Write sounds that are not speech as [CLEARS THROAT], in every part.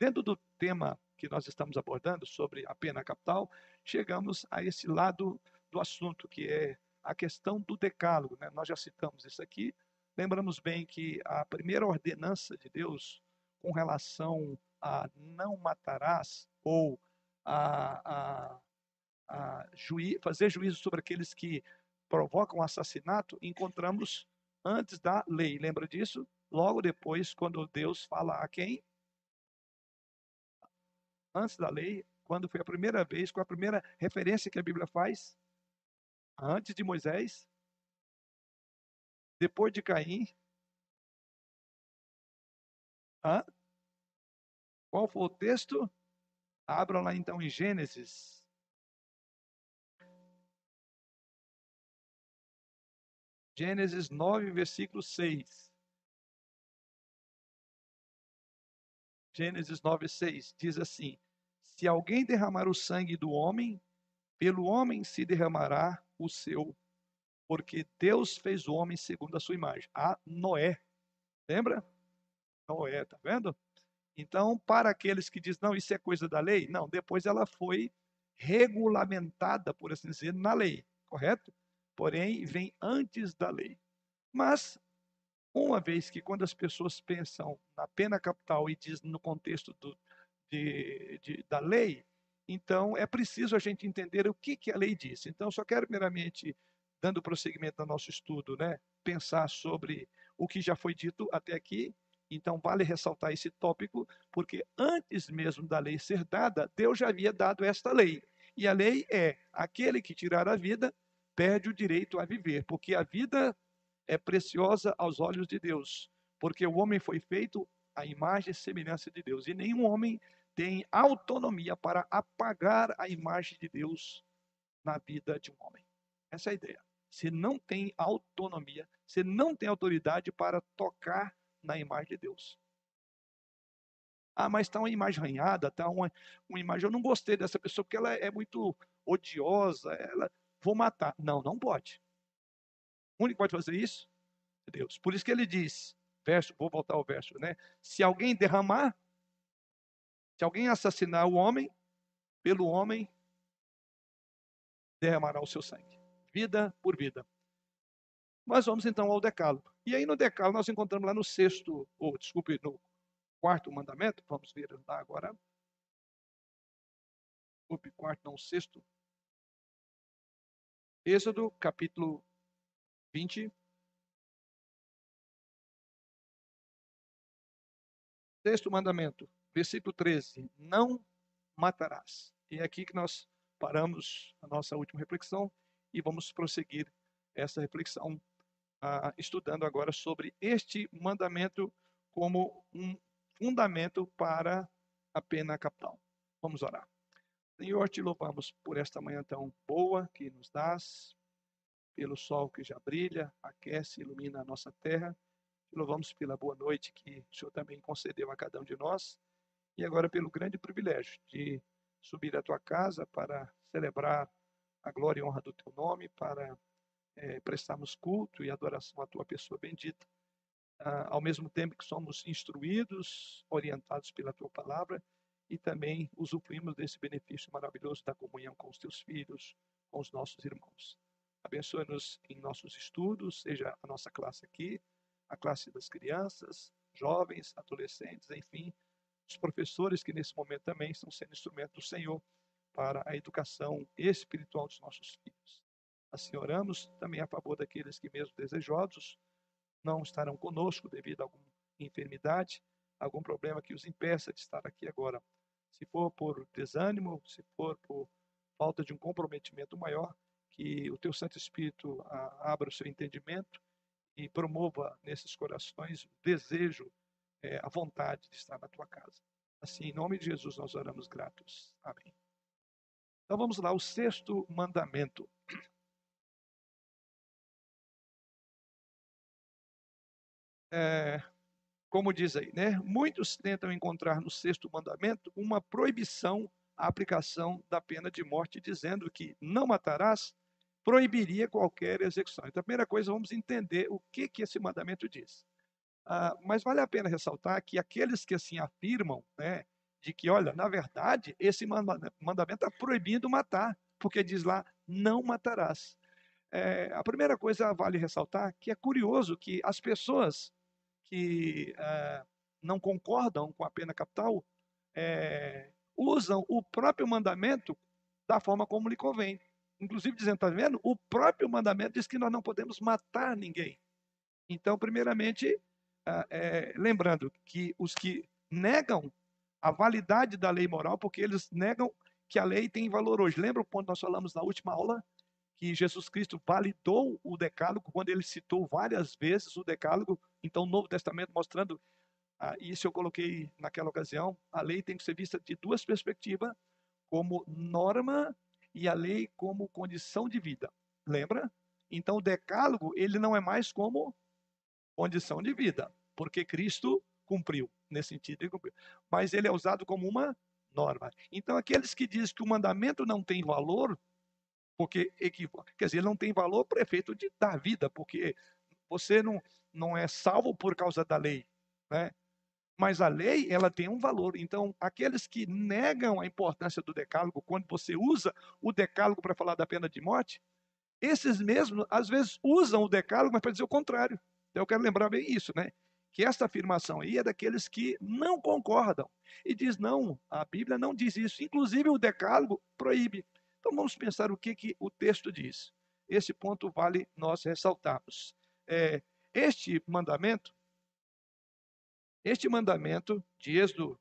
Dentro do tema que nós estamos abordando sobre a pena capital, chegamos a esse lado do assunto, que é a questão do decálogo. Né? Nós já citamos isso aqui. Lembramos bem que a primeira ordenança de Deus com relação a não matarás ou a, a, a juí fazer juízo sobre aqueles que provocam assassinato, encontramos antes da lei. Lembra disso? Logo depois, quando Deus fala a quem? Antes da lei, quando foi a primeira vez, com a primeira referência que a Bíblia faz? Antes de Moisés, depois de Caim. Hã? Qual foi o texto? Abram lá então em Gênesis. Gênesis 9, versículo 6. Gênesis 9, 6 diz assim: Se alguém derramar o sangue do homem, pelo homem se derramará o seu, porque Deus fez o homem segundo a sua imagem. A Noé. Lembra? Noé, tá vendo? Então, para aqueles que dizem, não, isso é coisa da lei, não, depois ela foi regulamentada, por assim dizer, na lei, correto? Porém, vem antes da lei. Mas uma vez que quando as pessoas pensam na pena capital e diz no contexto do, de, de, da lei, então é preciso a gente entender o que, que a lei diz. Então, só quero primeiramente, dando prosseguimento ao nosso estudo, né, pensar sobre o que já foi dito até aqui. Então, vale ressaltar esse tópico, porque antes mesmo da lei ser dada, Deus já havia dado esta lei. E a lei é: aquele que tirar a vida perde o direito a viver, porque a vida é preciosa aos olhos de Deus, porque o homem foi feito à imagem e semelhança de Deus, e nenhum homem tem autonomia para apagar a imagem de Deus na vida de um homem. Essa é a ideia. Você não tem autonomia, você não tem autoridade para tocar na imagem de Deus. Ah, mas está uma imagem arranhada, está uma, uma imagem. Eu não gostei dessa pessoa porque ela é muito odiosa, ela vou matar. Não, não pode. O único que pode fazer isso é Deus. Por isso que ele diz, verso, vou voltar ao verso, né? Se alguém derramar, se alguém assassinar o homem, pelo homem derramará o seu sangue. Vida por vida. Mas vamos então ao decálogo. E aí no decálogo nós encontramos lá no sexto, ou desculpe, no quarto mandamento, vamos ver lá agora. Desculpe, quarto, não, sexto. Êxodo, capítulo 20. Sexto mandamento, versículo 13: Não matarás. E é aqui que nós paramos a nossa última reflexão e vamos prosseguir essa reflexão ah, estudando agora sobre este mandamento como um fundamento para a pena capital. Vamos orar. Senhor, te louvamos por esta manhã tão boa que nos dás, pelo sol que já brilha, aquece, ilumina a nossa terra. Te louvamos pela boa noite que o Senhor também concedeu a cada um de nós. E agora pelo grande privilégio de subir à tua casa para celebrar a glória e honra do teu nome, para é, prestarmos culto e adoração à tua pessoa bendita. Ah, ao mesmo tempo que somos instruídos, orientados pela tua palavra e também usufruímos desse benefício maravilhoso da comunhão com os teus filhos, com os nossos irmãos. Abençoe-nos em nossos estudos, seja a nossa classe aqui, a classe das crianças, jovens, adolescentes, enfim, os professores que nesse momento também estão sendo instrumento do Senhor para a educação espiritual dos nossos filhos. Assim oramos também a favor daqueles que, mesmo desejosos, não estarão conosco devido a alguma enfermidade, algum problema que os impeça de estar aqui agora. Se for por desânimo, se for por falta de um comprometimento maior, que o teu Santo Espírito abra o seu entendimento e promova nesses corações o desejo, é, a vontade de estar na tua casa. Assim, em nome de Jesus, nós oramos gratos. Amém. Então vamos lá, o sexto mandamento. É, como diz aí, né? Muitos tentam encontrar no sexto mandamento uma proibição à aplicação da pena de morte, dizendo que não matarás proibiria qualquer execução. Então, a primeira coisa, vamos entender o que, que esse mandamento diz. Ah, mas vale a pena ressaltar que aqueles que assim afirmam, né, de que, olha, na verdade, esse mandamento está proibindo matar, porque diz lá, não matarás. É, a primeira coisa vale ressaltar que é curioso que as pessoas que é, não concordam com a pena capital é, usam o próprio mandamento da forma como lhe convém. Inclusive dizendo, está vendo? O próprio mandamento diz que nós não podemos matar ninguém. Então, primeiramente, é, lembrando que os que negam a validade da lei moral, porque eles negam que a lei tem valor hoje. Lembra o ponto que nós falamos na última aula? Que Jesus Cristo validou o decálogo quando ele citou várias vezes o decálogo. Então, o Novo Testamento mostrando, ah, isso eu coloquei naquela ocasião, a lei tem que ser vista de duas perspectivas, como norma e a lei como condição de vida. Lembra? Então, o decálogo, ele não é mais como condição de vida, porque Cristo cumpriu, nesse sentido, ele cumpriu. Mas ele é usado como uma norma. Então, aqueles que dizem que o mandamento não tem valor, porque equivoca, quer dizer, ele não tem valor para efeito de dar vida, porque você não, não é salvo por causa da lei, né? Mas a lei, ela tem um valor. Então, aqueles que negam a importância do decálogo, quando você usa o decálogo para falar da pena de morte, esses mesmos, às vezes, usam o decálogo, mas para dizer o contrário. Então, eu quero lembrar bem isso, né? que esta afirmação aí é daqueles que não concordam e diz não, a Bíblia não diz isso, inclusive o decálogo proíbe. Então vamos pensar o que, que o texto diz. Esse ponto vale nós ressaltarmos. É, este mandamento, este mandamento de Êxodo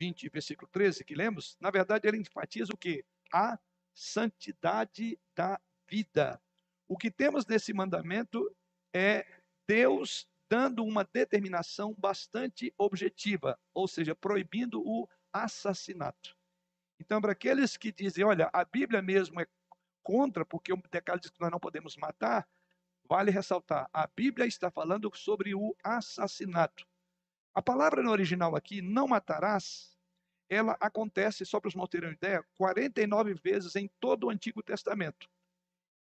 20, versículo 13, que lemos, na verdade ele enfatiza o que? A santidade da vida. O que temos nesse mandamento é Deus dando uma determinação bastante objetiva, ou seja, proibindo o assassinato. Então, para aqueles que dizem, olha, a Bíblia mesmo é contra, porque o decálogo diz que nós não podemos matar, vale ressaltar, a Bíblia está falando sobre o assassinato. A palavra no original aqui, não matarás, ela acontece, só para os irmãos terem uma ideia, 49 vezes em todo o Antigo Testamento.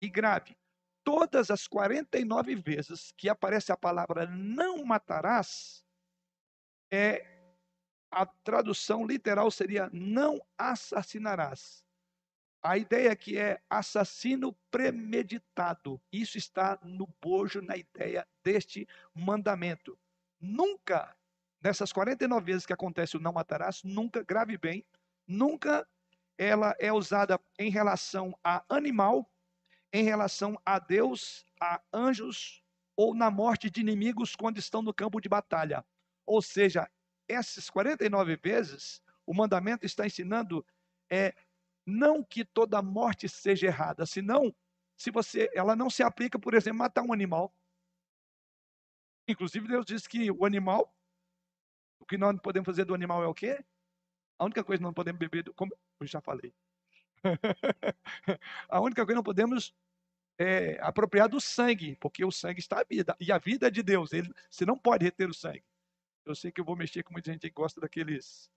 E grave, todas as 49 vezes que aparece a palavra não matarás, é a tradução literal seria não assassinarás. A ideia aqui é assassino premeditado. Isso está no bojo, na ideia deste mandamento. Nunca, nessas 49 vezes que acontece o não matarás, nunca, grave bem, nunca ela é usada em relação a animal em relação a Deus, a anjos ou na morte de inimigos quando estão no campo de batalha. Ou seja, essas 49 vezes, o mandamento está ensinando é não que toda morte seja errada, senão se você, ela não se aplica, por exemplo, matar um animal. Inclusive Deus diz que o animal, o que nós não podemos fazer do animal é o quê? A única coisa que não podemos beber, do, como eu já falei, [LAUGHS] a única coisa que não podemos é, apropriar do sangue, porque o sangue está a vida, e a vida é de Deus, ele, você não pode reter o sangue. Eu sei que eu vou mexer com muita gente que gosta daqueles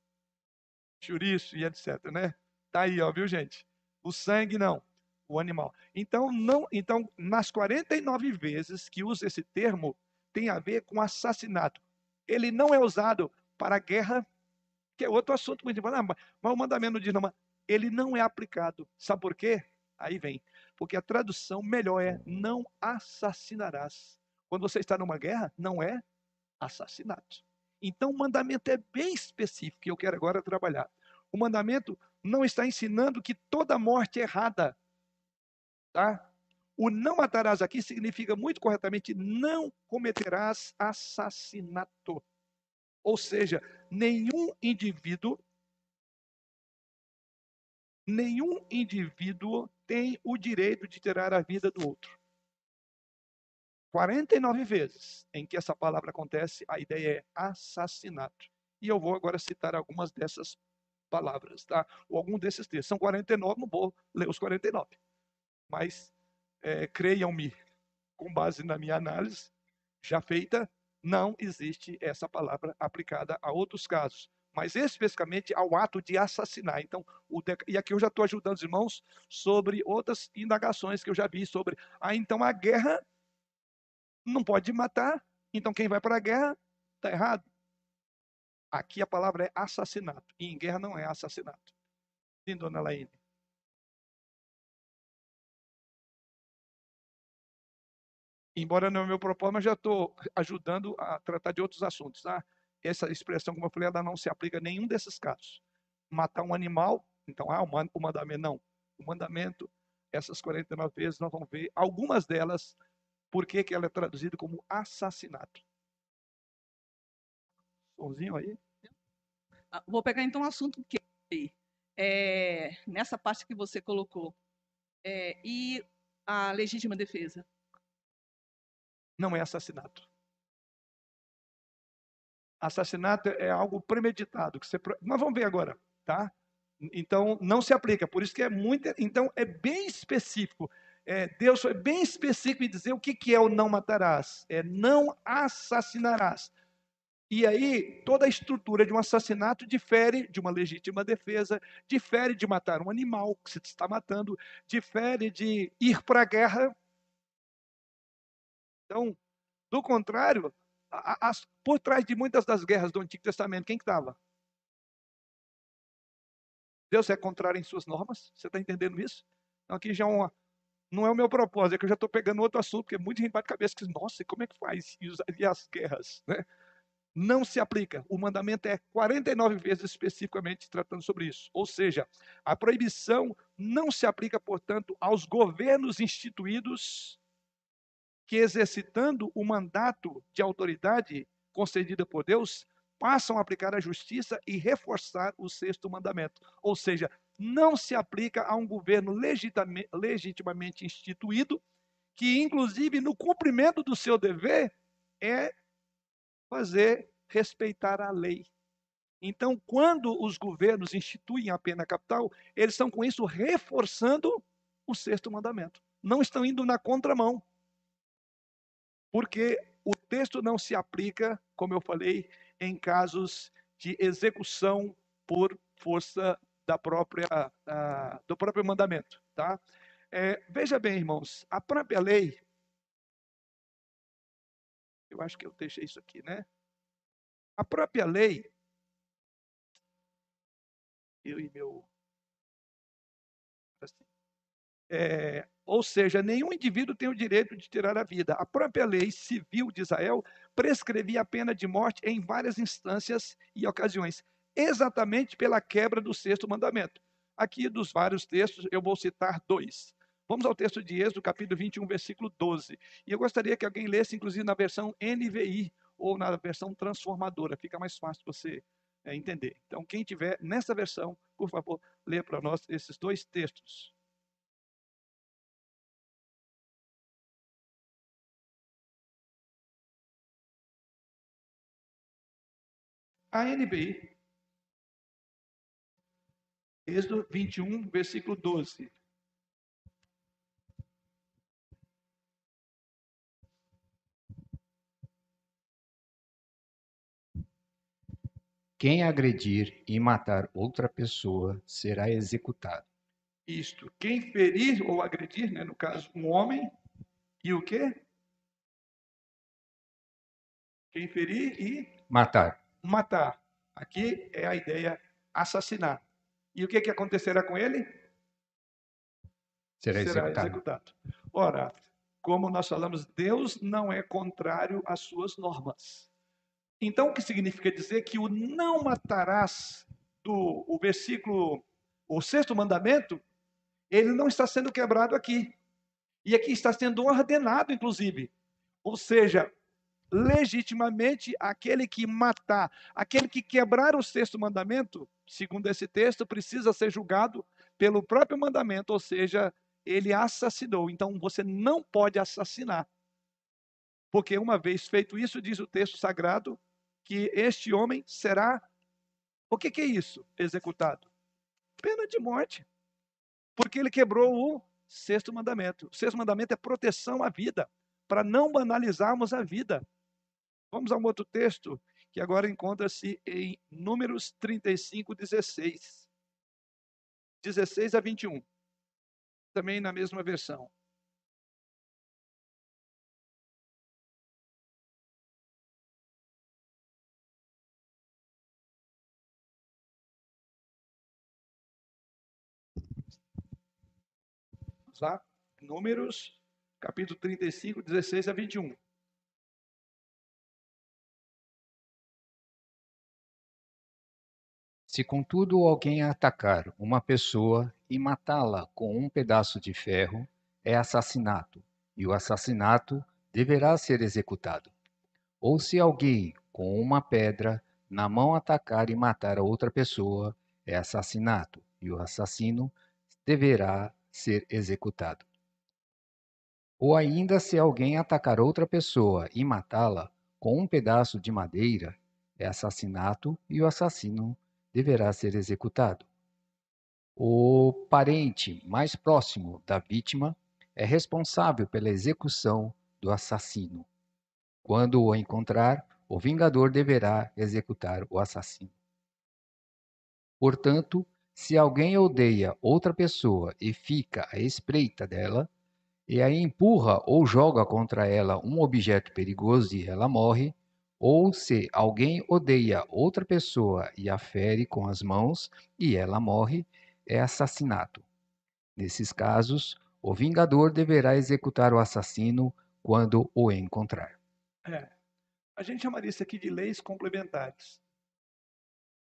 chouriço e etc, né? Tá aí, ó, viu, gente? O sangue não, o animal. Então, não, então nas 49 vezes que usa esse termo, tem a ver com assassinato. Ele não é usado para guerra, que é outro assunto muito importante. Ah, mas o mandamento diz, não, ele não é aplicado. Sabe por quê? Aí vem. Porque a tradução melhor é não assassinarás. Quando você está numa guerra, não é assassinato. Então o mandamento é bem específico e eu quero agora trabalhar. O mandamento não está ensinando que toda morte é errada. Tá? O não matarás aqui significa muito corretamente não cometerás assassinato. Ou seja, nenhum indivíduo nenhum indivíduo tem o direito de tirar a vida do outro. 49 vezes em que essa palavra acontece, a ideia é assassinato. E eu vou agora citar algumas dessas palavras, tá? Ou algum desses textos. São 49, não vou ler os 49. Mas é, creiam-me, com base na minha análise já feita, não existe essa palavra aplicada a outros casos mas especificamente ao ato de assassinar. Então, o e aqui eu já estou ajudando os irmãos sobre outras indagações que eu já vi sobre. Ah, então a guerra não pode matar, então quem vai para a guerra está errado. Aqui a palavra é assassinato. E em guerra não é assassinato. Sim, dona Laine. Embora não é o meu propósito, mas já estou ajudando a tratar de outros assuntos. Tá? Essa expressão, como eu falei, ela não se aplica a nenhum desses casos. Matar um animal, então, ah, o mandamento, não. O mandamento, essas 49 vezes, nós vamos ver algumas delas, por que ela é traduzida como assassinato. Somzinho aí. Ah, vou pegar então um assunto que é, nessa parte que você colocou. É, e a legítima defesa? Não é assassinato. Assassinato é algo premeditado. Que você, nós vamos ver agora, tá? Então, não se aplica. Por isso que é muito. Então, é bem específico. É, Deus foi bem específico em dizer o que, que é o não matarás. É não assassinarás. E aí, toda a estrutura de um assassinato difere de uma legítima defesa, difere de matar um animal que se está matando, difere de ir para a guerra. Então, do contrário, a, a, por trás de muitas das guerras do Antigo Testamento, quem estava? Deus é contrário em suas normas? Você está entendendo isso? Então, aqui já é uma, não é o meu propósito, é que eu já estou pegando outro assunto, porque muita gente bate cabeça que nossa, como é que faz? E as guerras, né? Não se aplica. O mandamento é 49 vezes especificamente tratando sobre isso. Ou seja, a proibição não se aplica, portanto, aos governos instituídos que, exercitando o mandato de autoridade concedida por Deus, passam a aplicar a justiça e reforçar o sexto mandamento. Ou seja, não se aplica a um governo legitimamente instituído, que, inclusive, no cumprimento do seu dever, é fazer respeitar a lei. Então, quando os governos instituem a pena capital, eles estão com isso reforçando o sexto mandamento. Não estão indo na contramão. Porque o texto não se aplica, como eu falei, em casos de execução por força da própria, do próprio mandamento. Tá? É, veja bem, irmãos, a própria lei. Eu acho que eu deixei isso aqui, né? A própria lei. Eu e meu. Assim, é, ou seja, nenhum indivíduo tem o direito de tirar a vida. A própria lei civil de Israel prescrevia a pena de morte em várias instâncias e ocasiões, exatamente pela quebra do sexto mandamento. Aqui, dos vários textos, eu vou citar dois. Vamos ao texto de Êxodo, capítulo 21, versículo 12. E eu gostaria que alguém lesse, inclusive, na versão NVI ou na versão transformadora. Fica mais fácil você é, entender. Então, quem tiver nessa versão, por favor, lê para nós esses dois textos. A NBI, Êxodo 21, versículo 12. Quem agredir e matar outra pessoa será executado. Isto, quem ferir ou agredir, né, no caso, um homem, e o quê? Quem ferir e matar matar. Aqui é a ideia assassinar. E o que, que acontecerá com ele? Será, Será executado. executado. Ora, como nós falamos, Deus não é contrário às suas normas. Então, o que significa dizer que o não matarás do o versículo, o sexto mandamento, ele não está sendo quebrado aqui. E aqui está sendo ordenado, inclusive. Ou seja, legitimamente aquele que matar, aquele que quebrar o sexto mandamento, segundo esse texto, precisa ser julgado pelo próprio mandamento, ou seja, ele assassinou. Então você não pode assassinar. Porque uma vez feito isso, diz o texto sagrado, que este homem será. O que, que é isso? Executado. Pena de morte. Porque ele quebrou o sexto mandamento. O sexto mandamento é proteção à vida, para não banalizarmos a vida. Vamos a um outro texto que agora encontra-se em Números 35, 16. 16 a 21. Também na mesma versão. Vamos lá. Números, capítulo 35, 16 a 21. Se contudo alguém atacar uma pessoa e matá-la com um pedaço de ferro, é assassinato, e o assassinato deverá ser executado. Ou se alguém com uma pedra na mão atacar e matar a outra pessoa, é assassinato, e o assassino deverá ser executado. Ou ainda se alguém atacar outra pessoa e matá-la com um pedaço de madeira, é assassinato e o assassino deverá ser executado. O parente mais próximo da vítima é responsável pela execução do assassino. Quando o encontrar, o vingador deverá executar o assassino. Portanto, se alguém odeia outra pessoa e fica à espreita dela, e a empurra ou joga contra ela um objeto perigoso e ela morre, ou se alguém odeia outra pessoa e a fere com as mãos e ela morre, é assassinato. Nesses casos, o vingador deverá executar o assassino quando o encontrar. É. A gente chamaria isso aqui de leis complementares.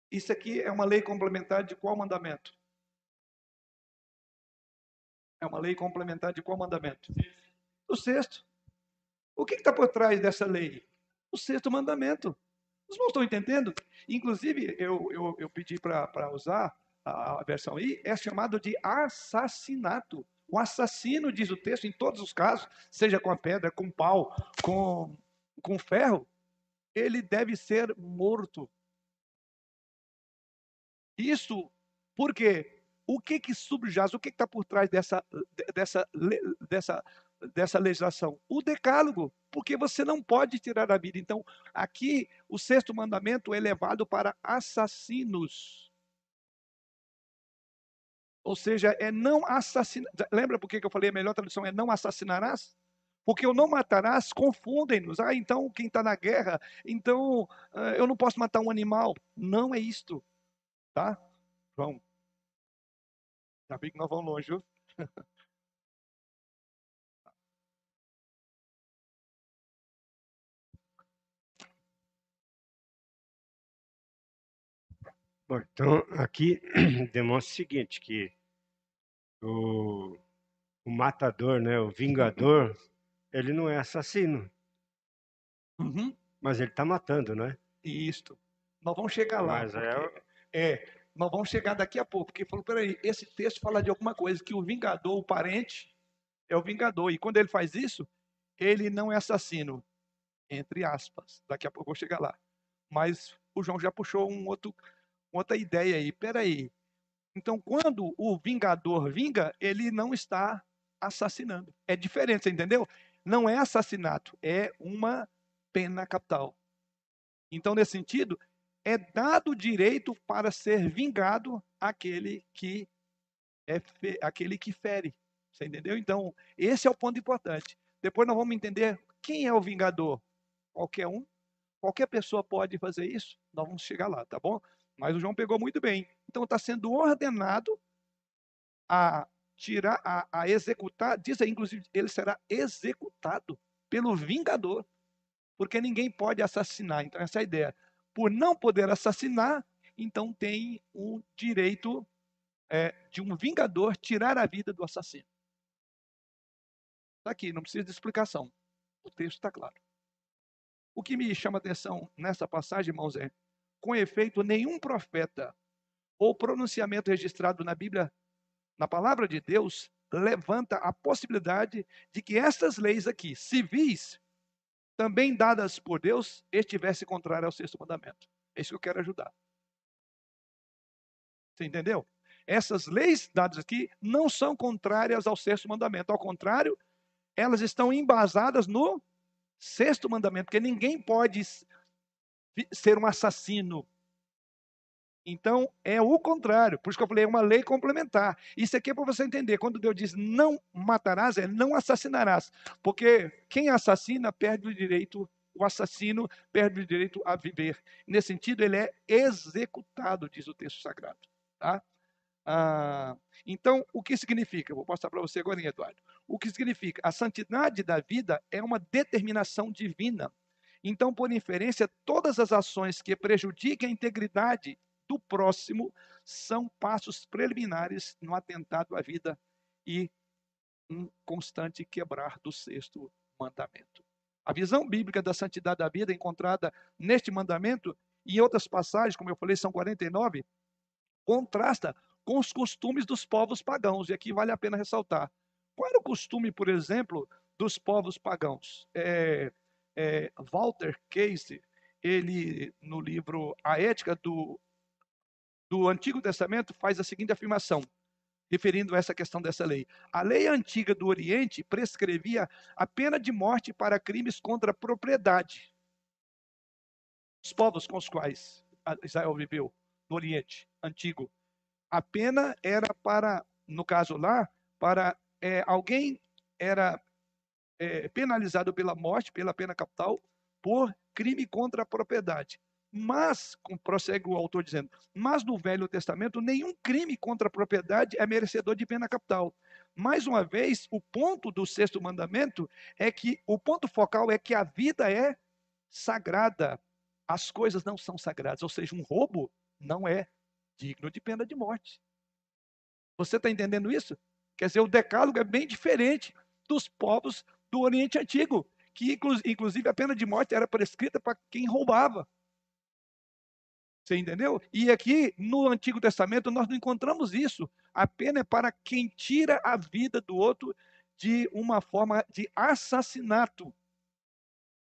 Isso aqui é uma lei complementar de qual mandamento? É uma lei complementar de qual mandamento? O sexto. O que está por trás dessa lei? O sexto mandamento. Os irmãos estão entendendo? Inclusive, eu, eu, eu pedi para usar a versão aí, é chamado de assassinato. O assassino, diz o texto, em todos os casos, seja com a pedra, com pau, com, com ferro, ele deve ser morto. Isso porque o que que subjaz, o que está por trás dessa, dessa, dessa, dessa legislação? O decálogo, porque você não pode tirar a vida. Então, aqui, o sexto mandamento é levado para assassinos. Ou seja, é não assassinar. Lembra por que eu falei a melhor tradução é não assassinarás? Porque o não matarás confundem-nos. Ah, então quem está na guerra, então ah, eu não posso matar um animal. Não é isto. Tá? Vamos. Já vi que nós vamos longe. [LAUGHS] Bom, então aqui [CLEARS THROAT] demonstra o seguinte, que o, o matador, né, o vingador, ele não é assassino. Uhum. Mas ele está matando, não é? Isto. Nós vamos chegar lá. Mas é, é, nós vamos chegar daqui a pouco, porque falou, peraí, esse texto fala de alguma coisa, que o vingador, o parente, é o vingador. E quando ele faz isso, ele não é assassino, entre aspas. Daqui a pouco eu vou chegar lá. Mas o João já puxou um outro outra ideia aí. Peraí. Então, quando o vingador vinga, ele não está assassinando. É diferente, você entendeu? Não é assassinato, é uma pena capital. Então, nesse sentido, é dado direito para ser vingado aquele que é fe... aquele que fere. Você entendeu? Então, esse é o ponto importante. Depois nós vamos entender quem é o vingador. Qualquer um, qualquer pessoa pode fazer isso. Nós vamos chegar lá, tá bom? Mas o João pegou muito bem. Então está sendo ordenado a tirar, a, a executar, diz aí, inclusive, ele será executado pelo vingador. Porque ninguém pode assassinar. Então, essa é a ideia. Por não poder assassinar, então tem o direito é, de um vingador tirar a vida do assassino. Está aqui, não precisa de explicação. O texto está claro. O que me chama atenção nessa passagem, irmãos, é com efeito, nenhum profeta ou pronunciamento registrado na Bíblia, na palavra de Deus, levanta a possibilidade de que essas leis aqui, civis, também dadas por Deus, estivessem contrárias ao sexto mandamento. É isso que eu quero ajudar. Você entendeu? Essas leis dadas aqui não são contrárias ao sexto mandamento. Ao contrário, elas estão embasadas no sexto mandamento, porque ninguém pode ser um assassino. Então, é o contrário. Por isso que eu falei, é uma lei complementar. Isso aqui é para você entender. Quando Deus diz não matarás, é não assassinarás. Porque quem assassina perde o direito, o assassino perde o direito a viver. Nesse sentido, ele é executado, diz o texto sagrado. Tá? Ah, então, o que significa? Vou mostrar para você agora, Eduardo. O que significa? A santidade da vida é uma determinação divina. Então, por inferência, todas as ações que prejudiquem a integridade do próximo são passos preliminares no atentado à vida e um constante quebrar do sexto mandamento. A visão bíblica da santidade da vida encontrada neste mandamento e em outras passagens, como eu falei, são 49, contrasta com os costumes dos povos pagãos. E aqui vale a pena ressaltar. Qual era o costume, por exemplo, dos povos pagãos? É, é, Walter Case, ele, no livro A Ética do, do Antigo Testamento, faz a seguinte afirmação, referindo a essa questão dessa lei. A lei antiga do Oriente prescrevia a pena de morte para crimes contra a propriedade. Os povos com os quais Israel viveu no Oriente Antigo a pena era para, no caso lá, para é, alguém era é, penalizado pela morte, pela pena capital, por crime contra a propriedade. Mas, prossegue o autor dizendo, mas no Velho Testamento, nenhum crime contra a propriedade é merecedor de pena capital. Mais uma vez, o ponto do sexto mandamento é que, o ponto focal é que a vida é sagrada. As coisas não são sagradas, ou seja, um roubo não é digno de pena de morte. Você está entendendo isso? Quer dizer, o decálogo é bem diferente dos povos do Oriente Antigo, que inclusive a pena de morte era prescrita para quem roubava. Você entendeu? E aqui no Antigo Testamento nós não encontramos isso. A pena é para quem tira a vida do outro de uma forma de assassinato.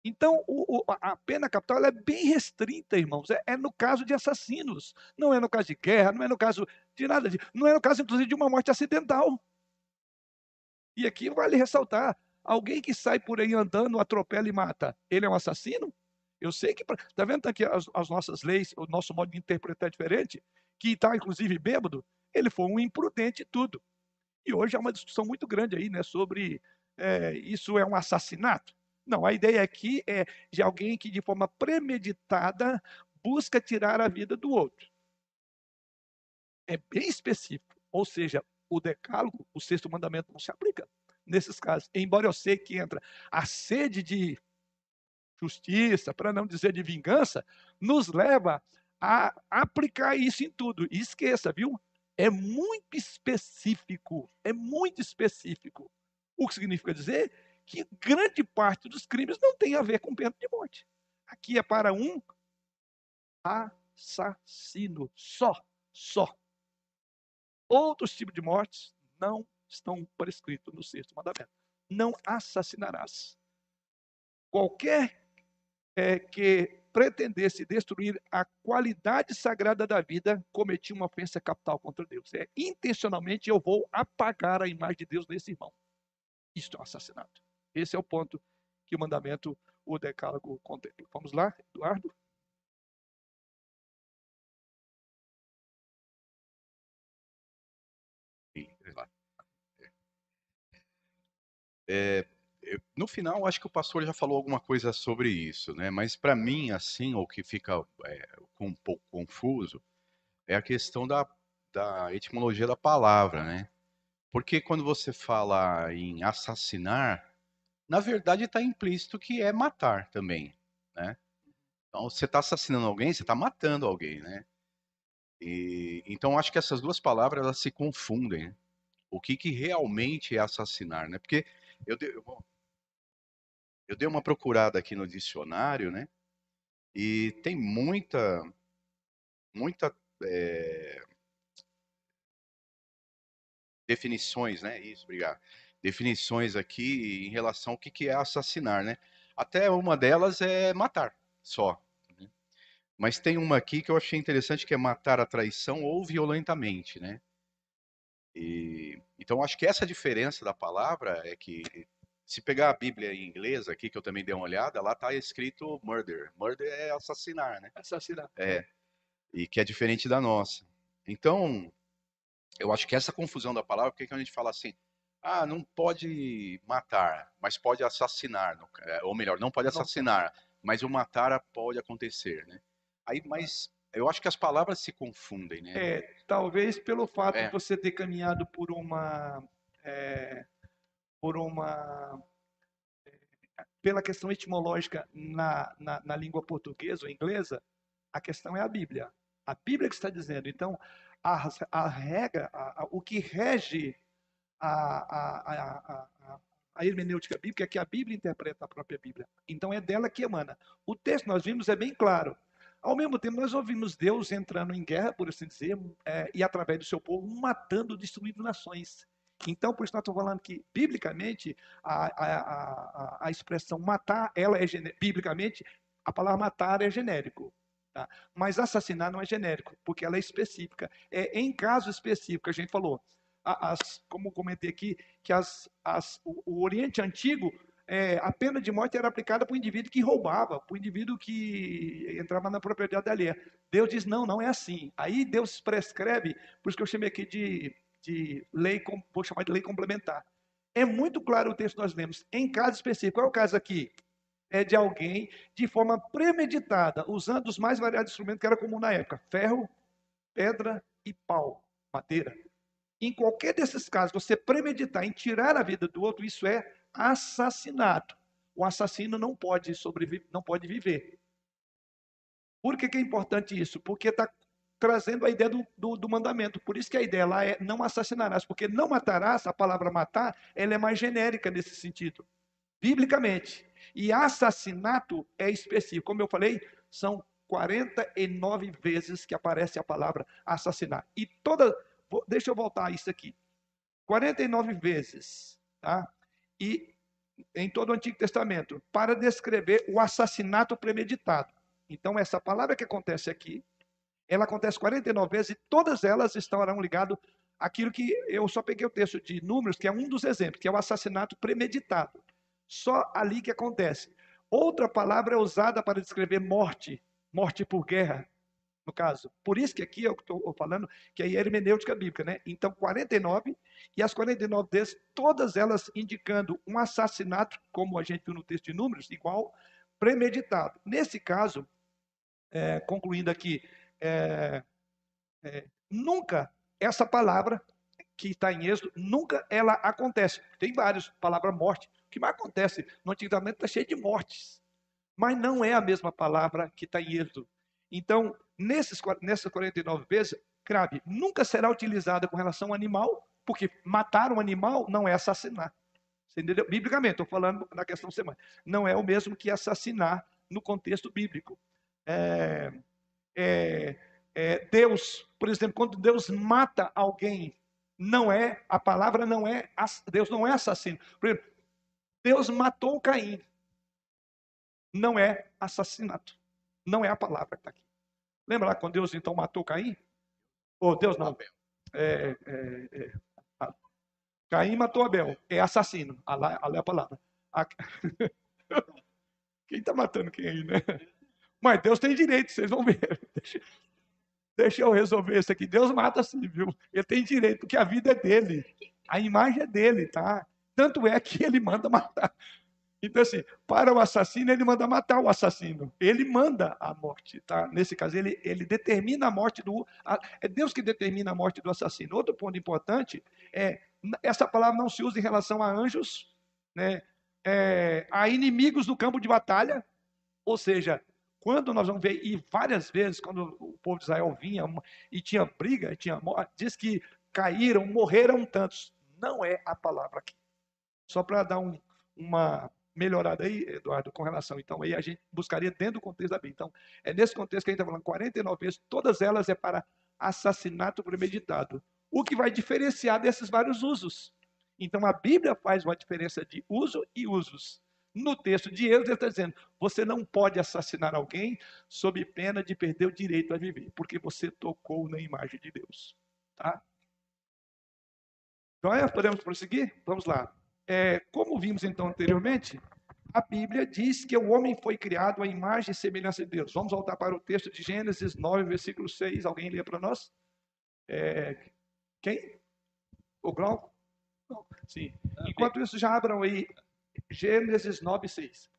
Então, o, a pena capital é bem restrita, irmãos. É, é, no caso de assassinos. Não é no caso de guerra, não é no caso de nada. De, não é no caso, inclusive, de uma morte acidental. E aqui vale ressaltar: alguém que sai por aí andando, atropela e mata, ele é um assassino? Eu sei que. Está vendo aqui as, as, nossas leis, o nosso modo de interpretar é diferente? Que está, inclusive, bêbado? Ele foi um imprudente e tudo. E hoje há uma discussão muito grande aí, né, sobre é, isso é um assassinato. Não, a ideia aqui é de alguém que, de forma premeditada, busca tirar a vida do outro. É bem específico. Ou seja, o decálogo, o sexto mandamento, não se aplica nesses casos. Embora eu sei que entra a sede de justiça, para não dizer de vingança, nos leva a aplicar isso em tudo. E esqueça, viu? É muito específico. É muito específico. O que significa dizer que grande parte dos crimes não tem a ver com pena de morte. Aqui é para um assassino só, só. Outros tipos de mortes não estão prescritos no sexto mandamento. Não assassinarás. Qualquer é, que pretendesse destruir a qualidade sagrada da vida cometia uma ofensa capital contra Deus. É intencionalmente eu vou apagar a imagem de Deus nesse irmão. Isto é um assassinato. Esse é o ponto que o mandamento, o decálogo contempla. Vamos lá, Eduardo? É, no final, acho que o pastor já falou alguma coisa sobre isso, né? Mas para mim, assim, o que fica é, um pouco confuso é a questão da, da etimologia da palavra, né? Porque quando você fala em assassinar, na verdade está implícito que é matar também, né? Então, você está assassinando alguém, você está matando alguém, né? E, então, acho que essas duas palavras elas se confundem. Né? O que, que realmente é assassinar, né? Porque eu, dei, eu, dei uma procurada aqui no dicionário, né? E tem muita, muita é, definições, né? Isso, obrigado definições aqui em relação ao que, que é assassinar, né? Até uma delas é matar, só. Né? Mas tem uma aqui que eu achei interessante, que é matar a traição ou violentamente, né? E, então, acho que essa diferença da palavra é que, se pegar a Bíblia em inglês aqui, que eu também dei uma olhada, lá está escrito murder. Murder é assassinar, né? Assassinar. É. E que é diferente da nossa. Então, eu acho que essa confusão da palavra, porque a gente fala assim, ah, não pode matar, mas pode assassinar, é, ou melhor, não pode assassinar, mas o matar pode acontecer, né? Aí, mas eu acho que as palavras se confundem, né? É, talvez pelo fato É. de você ter caminhado por uma, é, por uma, é, pela questão etimológica na, na, na língua portuguesa ou inglesa, a questão é a Bíblia. A Bíblia que está dizendo. Então, a, a regra, a- a- o que rege a, a, hermenêutica bíblica é que a Bíblia interpreta a própria Bíblia. Então, é dela que emana. O texto nós vimos é bem claro. Ao mesmo tempo, nós ouvimos Deus entrando em guerra, por assim dizer, é, e através do seu povo, matando, destruindo nações. Então, por isso nós estamos falando que, biblicamente, a, a, a, a expressão matar, ela é biblicamente, a palavra matar é genérico. Tá? Mas assassinar não é genérico, porque ela é específica. É em caso específico, a gente falou, as, como comentei aqui, que as, as, o, o Oriente Antigo, é, a pena de morte era aplicada para o indivíduo que roubava, para o indivíduo que entrava na propriedade alheia. Deus diz, não, não é assim. Aí Deus prescreve, por isso que eu chamei aqui de, de lei, vou chamar de lei complementar. É muito claro o texto que nós lemos, em caso específico. Qual é o caso aqui? É de alguém, de forma premeditada, usando os mais variados instrumentos que era comum na época: ferro, pedra e pau, madeira. Em qualquer desses casos, você premeditar em tirar a vida do outro, isso é assassinato. O assassino não pode sobreviver, não pode viver. Por que, que é importante isso? Porque está trazendo a ideia do, do, do mandamento. Por isso que a ideia lá é não assassinarás, porque não matarás, a palavra matar, ela é mais genérica nesse sentido, biblicamente. E assassinato é específico. Como eu falei, são 49 vezes que aparece a palavra assassinar. E toda. Deixa eu voltar isso aqui. 49 vezes, tá? E em todo o Antigo Testamento, para descrever o assassinato premeditado. Então, essa palavra que acontece aqui, ela acontece 49 vezes e todas elas estarão ligadas àquilo que eu só peguei o texto de Números, que é um dos exemplos, que é o assassinato premeditado. Só ali que acontece. Outra palavra é usada para descrever morte, morte por guerra, no caso. Por isso que aqui eu estou falando que é hermenêutica bíblica, né? Então, 49, e as 49 vezes, todas elas indicando um assassinato, como a gente viu no texto de Números, igual premeditado. Nesse caso, é, concluindo aqui, é, é, nunca essa palavra que está em Êxodo, nunca ela acontece. Tem várias palavras morte. O que mais acontece no Antigo Testamento está cheio de mortes. Mas não é a mesma palavra que está em Êxodo. Então, nesses, nessas 49 vezes, crave, nunca será utilizada com relação ao animal, porque matar um animal não é assassinar. Você entendeu? Biblicamente, estou falando na questão semântica. Não é o mesmo que assassinar no contexto bíblico. É, é, é, Deus, por exemplo, quando Deus mata alguém, não é, a palavra não é, Deus não é assassino. Por exemplo, Deus matou Caim. Não é assassinato. Não é a palavra que está aqui. Lembra lá quando Deus então matou Caim? Ou Deus não. É, é, é, a- Caim matou Abel. É assassino. Alá, alá é a palavra. A- [LAUGHS] Quem está matando quem aí, né? Mas Deus tem direito, vocês vão ver. [LAUGHS] Deixa, deixa eu resolver isso aqui. Deus mata sim, viu? Ele tem direito, porque a vida é dele. A imagem é dele, tá? Tanto é que ele manda matar. Então, assim, para o assassino, ele manda matar o assassino. Ele manda a morte, tá? Nesse caso, ele, ele determina a morte do. a- é Deus que determina a morte do assassino. Outro ponto importante é essa palavra não se usa em relação a anjos, né? É, a inimigos no campo de batalha, ou seja, quando nós vamos ver, e várias vezes, quando o povo de Israel vinha e tinha briga, tinha, mor- diz que caíram, morreram tantos. Não é a palavra aqui. Só para dar um- uma melhorada aí, Eduardo, com relação. Então, aí a gente buscaria dentro do contexto da Bíblia. Então, é nesse contexto que a gente está falando 49 vezes, todas elas é para assassinato premeditado. O que vai diferenciar desses vários usos. Então, a Bíblia faz uma diferença de uso e usos. No texto de Êxodo, ele está dizendo: você não pode assassinar alguém sob pena de perder o direito a viver, porque você tocou na imagem de Deus. Tá? Joia? Podemos prosseguir? Vamos lá. É, como vimos então anteriormente, a Bíblia diz que o homem foi criado à imagem e semelhança de Deus. Vamos voltar para o texto de Gênesis 9, versículo 6. Alguém lê para nós? É, quem? O Glauco? Sim. Enquanto isso, já abram aí Gênesis 9, 6.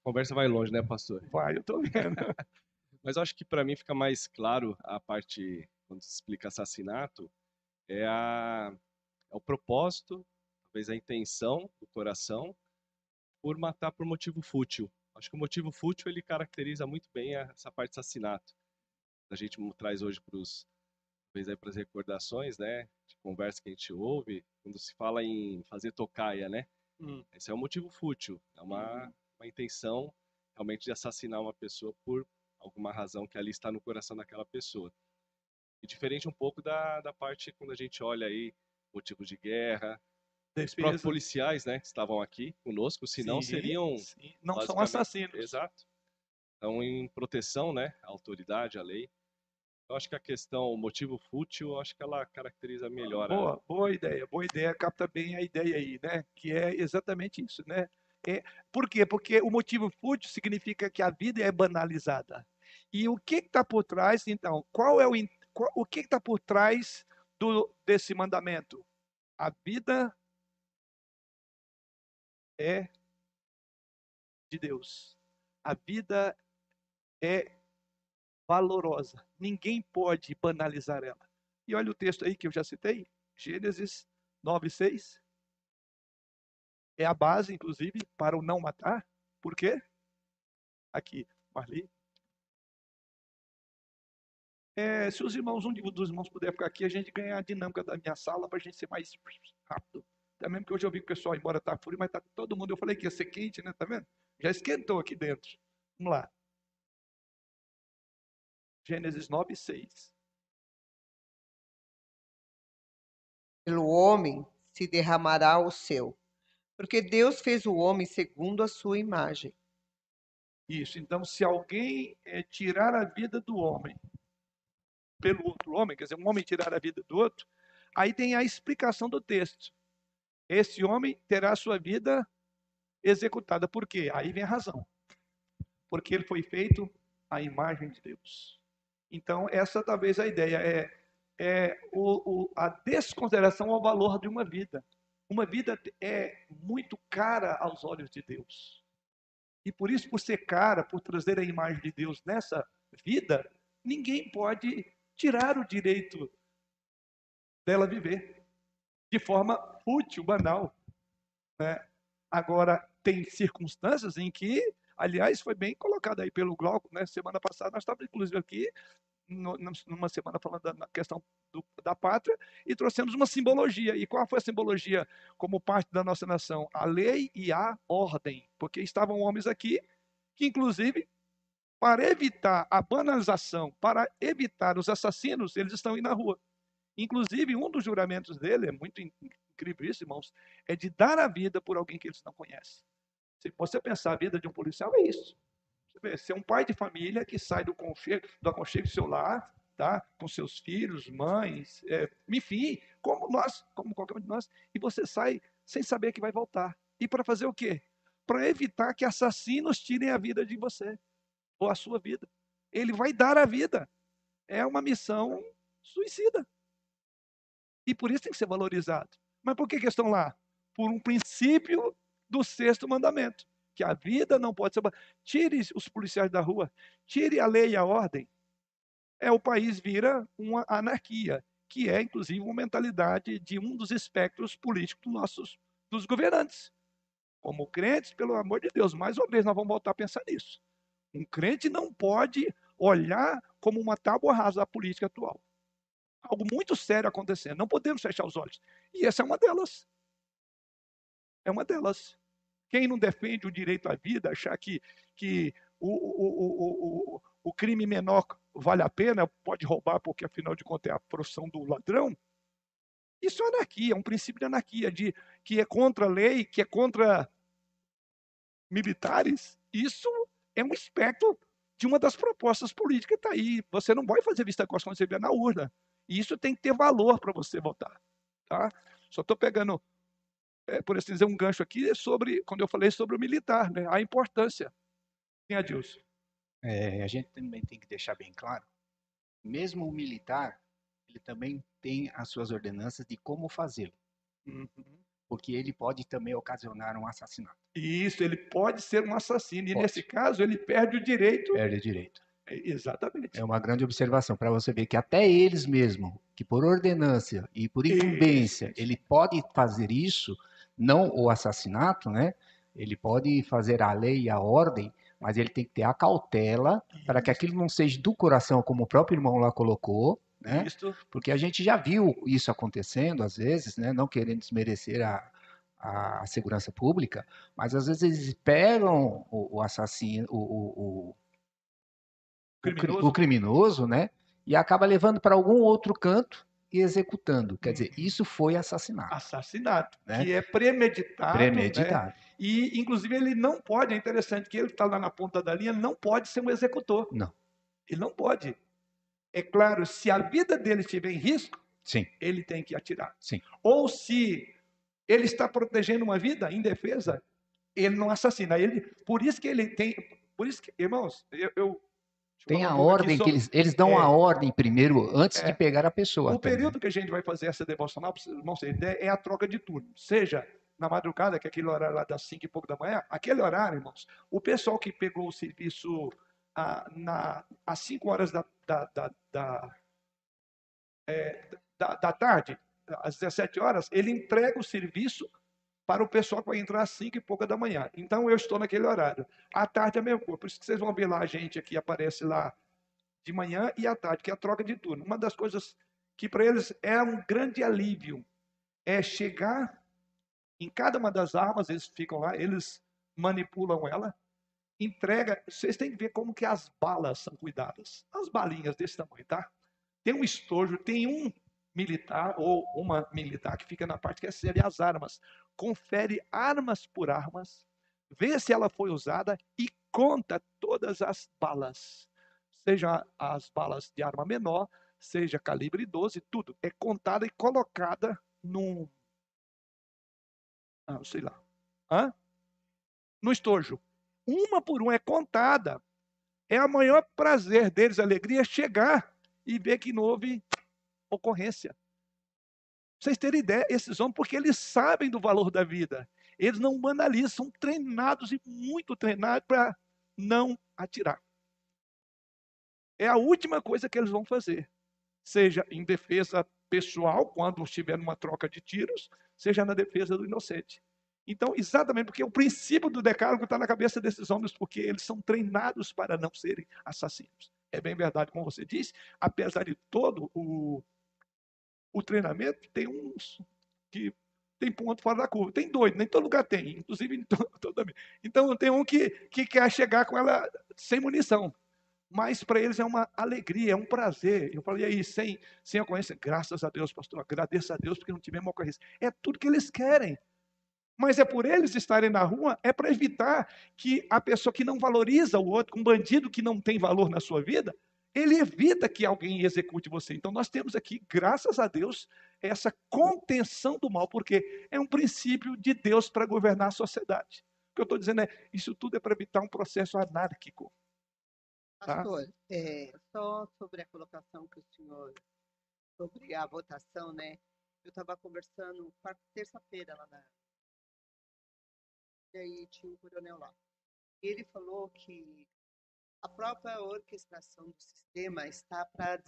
A conversa vai longe, né, pastor? Vai, eu estou vendo. [LAUGHS] Mas eu acho que para mim fica mais claro a parte, quando se explica assassinato, é, a, é o propósito, talvez a intenção do coração por matar por motivo fútil. Acho que o motivo fútil ele caracteriza muito bem essa parte de assassinato. A gente traz hoje para os para as recordações, né, de conversa que a gente ouve, quando se fala em fazer tocaia, né? Hum. Esse é um motivo fútil, é uma, uhum. uma intenção realmente de assassinar uma pessoa por alguma razão que ali está no coração daquela pessoa. E diferente um pouco da, da parte quando a gente olha aí motivos de guerra, os próprios policiais, né, que estavam aqui conosco, senão sim, seriam sim. não são assassinos. Exato. Então, em proteção, né, à autoridade, à lei. Eu acho que a questão, o motivo fútil, eu acho que ela caracteriza melhor. Boa, a... boa ideia, boa ideia, capta bem a ideia aí, né? Que é exatamente isso, né? É, por quê? Porque o motivo fútil significa que a vida é banalizada. E o que está por trás, então? Qual é o, qual, o que está por trás do, desse mandamento? A vida é de Deus. A vida é valorosa. Ninguém pode banalizar ela. E olha o texto aí que eu já citei, Gênesis 9, 6. É a base, inclusive, para o não matar. Por quê? Aqui, Marli. É, se os irmãos, um dos irmãos puder ficar aqui, a gente ganha a dinâmica da minha sala para a gente ser mais rápido. Até mesmo que hoje eu vi que o pessoal, embora tá frio, mas tá todo mundo. Eu falei que ia ser quente, né? Tá vendo? Já esquentou aqui dentro. Vamos lá. Gênesis 9, 6. Pelo homem se derramará o céu, porque Deus fez o homem segundo a sua imagem. Isso. Então, se alguém é, tirar a vida do homem pelo outro homem, quer dizer, um homem tirar a vida do outro, aí tem a explicação do texto. Esse homem terá sua vida executada. Por quê? Aí vem a razão. Porque ele foi feito à imagem de Deus. Então, essa talvez a ideia é, é o, o, a desconsideração ao valor de uma vida. Uma vida é muito cara aos olhos de Deus. E por isso, por ser cara, por trazer a imagem de Deus nessa vida, ninguém pode tirar o direito dela viver de forma útil, banal. Né? Agora, tem circunstâncias em que, aliás, foi bem colocado aí pelo Glauco, né? semana passada nós estávamos, inclusive, aqui numa semana falando da questão do, da pátria e trouxemos uma simbologia. E qual foi a simbologia como parte da nossa nação? A lei e a ordem. Porque estavam homens aqui que, inclusive, para evitar a banalização, para evitar os assassinos, eles estão indo na rua. Inclusive, um dos juramentos dele, é muito incrível isso, irmãos, é de dar a vida por alguém que eles não conhecem. Se você pensar a vida de um policial, é isso. Você é um pai de família que sai do, aconchego, do aconchego do seu lar, tá? com seus filhos, mães, é, enfim, como nós, como qualquer um de nós, e você sai sem saber que vai voltar. E para fazer o quê? Para evitar que assassinos tirem a vida de você, ou a sua vida. Ele vai dar a vida. É uma missão suicida. E por isso tem que ser valorizado. Mas por que, que estão lá? Por um princípio do sexto mandamento que a vida não pode ser. Tire os policiais da rua, tire a lei e a ordem. É o país vira uma anarquia, que é inclusive uma mentalidade de um dos espectros políticos dos nossos dos governantes. Como crentes, pelo amor de Deus, mais uma vez nós vamos voltar a pensar nisso. Um crente não pode olhar como uma tábua rasa a política atual. Algo muito sério acontecendo. Não podemos fechar os olhos. E essa é uma delas. É uma delas. Quem não defende o direito à vida, achar que, que o, o, o, o, crime menor vale a pena, pode roubar, porque afinal de contas é a profissão do ladrão, isso é anarquia, é um princípio de anarquia, de, que é contra a lei, que é contra militares. Isso é um espectro de uma das propostas políticas que está aí. Você não vai fazer vista grossa quando você vier na urna. E isso tem que ter valor para você votar. Tá? Só estou pegando é, por assim dizer, um gancho aqui sobre, quando eu falei sobre o militar, né, a importância. Sim, Adilson. É, a gente também tem que deixar bem claro, mesmo o militar, ele também tem as suas ordenanças de como fazê-lo. Uhum. Porque ele pode também ocasionar um assassinato. Isso, ele pode ser um assassino. E pode. nesse caso, ele perde o direito. Perde o direito. É, exatamente. É uma grande observação para você ver que até eles mesmo, que por ordenância e por incumbência, Isso. ele pode fazer isso, não o assassinato, né? Ele pode fazer a lei e a ordem, mas ele tem que ter a cautela para que aquilo não seja do coração, como o próprio irmão lá colocou, né? Isto, Porque a gente já viu isso acontecendo às vezes, né? Não querendo desmerecer a, a segurança pública, mas às vezes eles pegam o, o assassino, o, o- Criminoso. o criminoso, né? E acaba levando para algum outro canto e executando. Quer dizer, isso foi assassinato. assassinato, Né? que é premeditado. né? Premeditado. E, inclusive, ele não pode, é interessante que ele está lá na ponta da linha, não pode ser um executor. Não. Ele não pode. É claro, se a vida dele estiver em risco, Sim, ele tem que atirar. Sim. Ou se ele está protegendo uma vida indefesa, ele não assassina. Ele, por isso que ele tem. Por isso que, irmãos, eu. eu tem a ordem que eles, eles dão É. a ordem primeiro antes É. de pegar a pessoa. O também. período que a gente vai fazer essa devocional, terem ideia, é a troca de turno. Seja na madrugada, que é aquele horário lá das 5 e pouco da manhã, aquele horário, irmãos, o pessoal que pegou o serviço ah, na, às 5 horas da, da, da, da, é, da- da tarde, às 17 horas, ele entrega o serviço para o pessoal que vai entrar às 5 e pouca da manhã. Então, eu estou naquele horário. À tarde é a mesma coisa. Por isso que vocês vão ver lá a gente aqui, aparece lá de manhã e à tarde, que é a troca de turno. Uma das coisas que para eles é um grande alívio é chegar em cada uma das armas, eles ficam lá, eles manipulam ela, entrega. Vocês têm que ver como que as balas são cuidadas. As balinhas desse tamanho, tá? Tem um estojo, tem um militar ou uma militar que fica na parte que recebe as armas, confere armas por armas, vê se ela foi usada e conta todas as balas, seja as balas de arma menor, seja calibre 12, tudo é contada e colocada num ah, sei lá, hã? no estojo. Uma por uma é contada. É o maior prazer deles, alegria, chegar e ver que não houve ocorrência. Vocês terem ideia, esses homens, porque eles sabem do valor da vida. Eles não banalizam, são treinados e muito treinados para não atirar. É a última coisa que eles vão fazer. Seja em defesa pessoal, quando estiver numa troca de tiros, seja na defesa do inocente. Então, exatamente porque o princípio do decálogo está na cabeça desses homens, porque eles são treinados para não serem assassinos. É bem verdade, como você disse, apesar de todo o, o treinamento, tem uns que tem ponto fora da curva. Tem doido, nem todo lugar tem, inclusive em to- [LAUGHS] toda. Então, tem um que, que quer chegar com ela sem munição. Mas para eles é uma alegria, é um prazer. Eu falei aí, sem, sem ocorrência, graças a Deus, pastor, agradeço a Deus porque não tivemos ocorrência. É tudo que eles querem. Mas é por eles estarem na rua, é para evitar que a pessoa que não valoriza o outro, um bandido que não tem valor na sua vida, ele evita que alguém execute você. Então nós temos aqui, graças a Deus, essa contenção do mal, porque é um princípio de Deus para governar a sociedade. O que eu estou dizendo é, isso tudo é para evitar um processo anárquico. Tá. Pastor, é, só sobre a colocação que o senhor, sobre a votação, né? Eu estava conversando terça-feira lá na. E aí tinha um coronel lá. Ele falou que a própria orquestração do sistema está para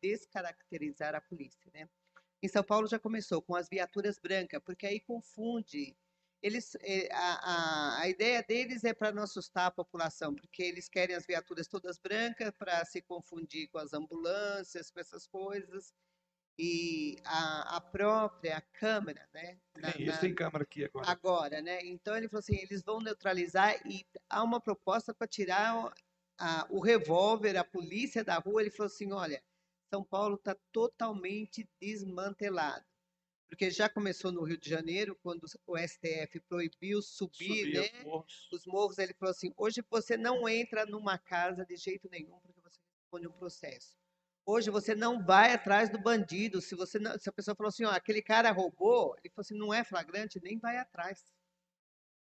descaracterizar a polícia, né? Em São Paulo já começou com as viaturas brancas, porque aí confunde eles, eh, a, a, a ideia deles é para não assustar a população, porque eles querem as viaturas todas brancas para se confundir com as ambulâncias, com essas coisas. E a, a própria câmera, né? na- Tem isso, tem câmera aqui agora. agora, né? Então ele falou assim, eles vão neutralizar e há uma proposta para tirar o, a- o revólver, a polícia da rua. Ele falou assim, olha, São Paulo está totalmente desmantelado, porque já começou no Rio de Janeiro quando o STF proibiu subir, Subir né? os morros. Os morros. Ele falou assim, hoje você não entra numa casa de jeito nenhum porque você responde um processo. Hoje você não vai atrás do bandido. Se você não- se a pessoa falou assim, ó, aquele cara roubou, ele falou assim, não é flagrante, nem vai atrás.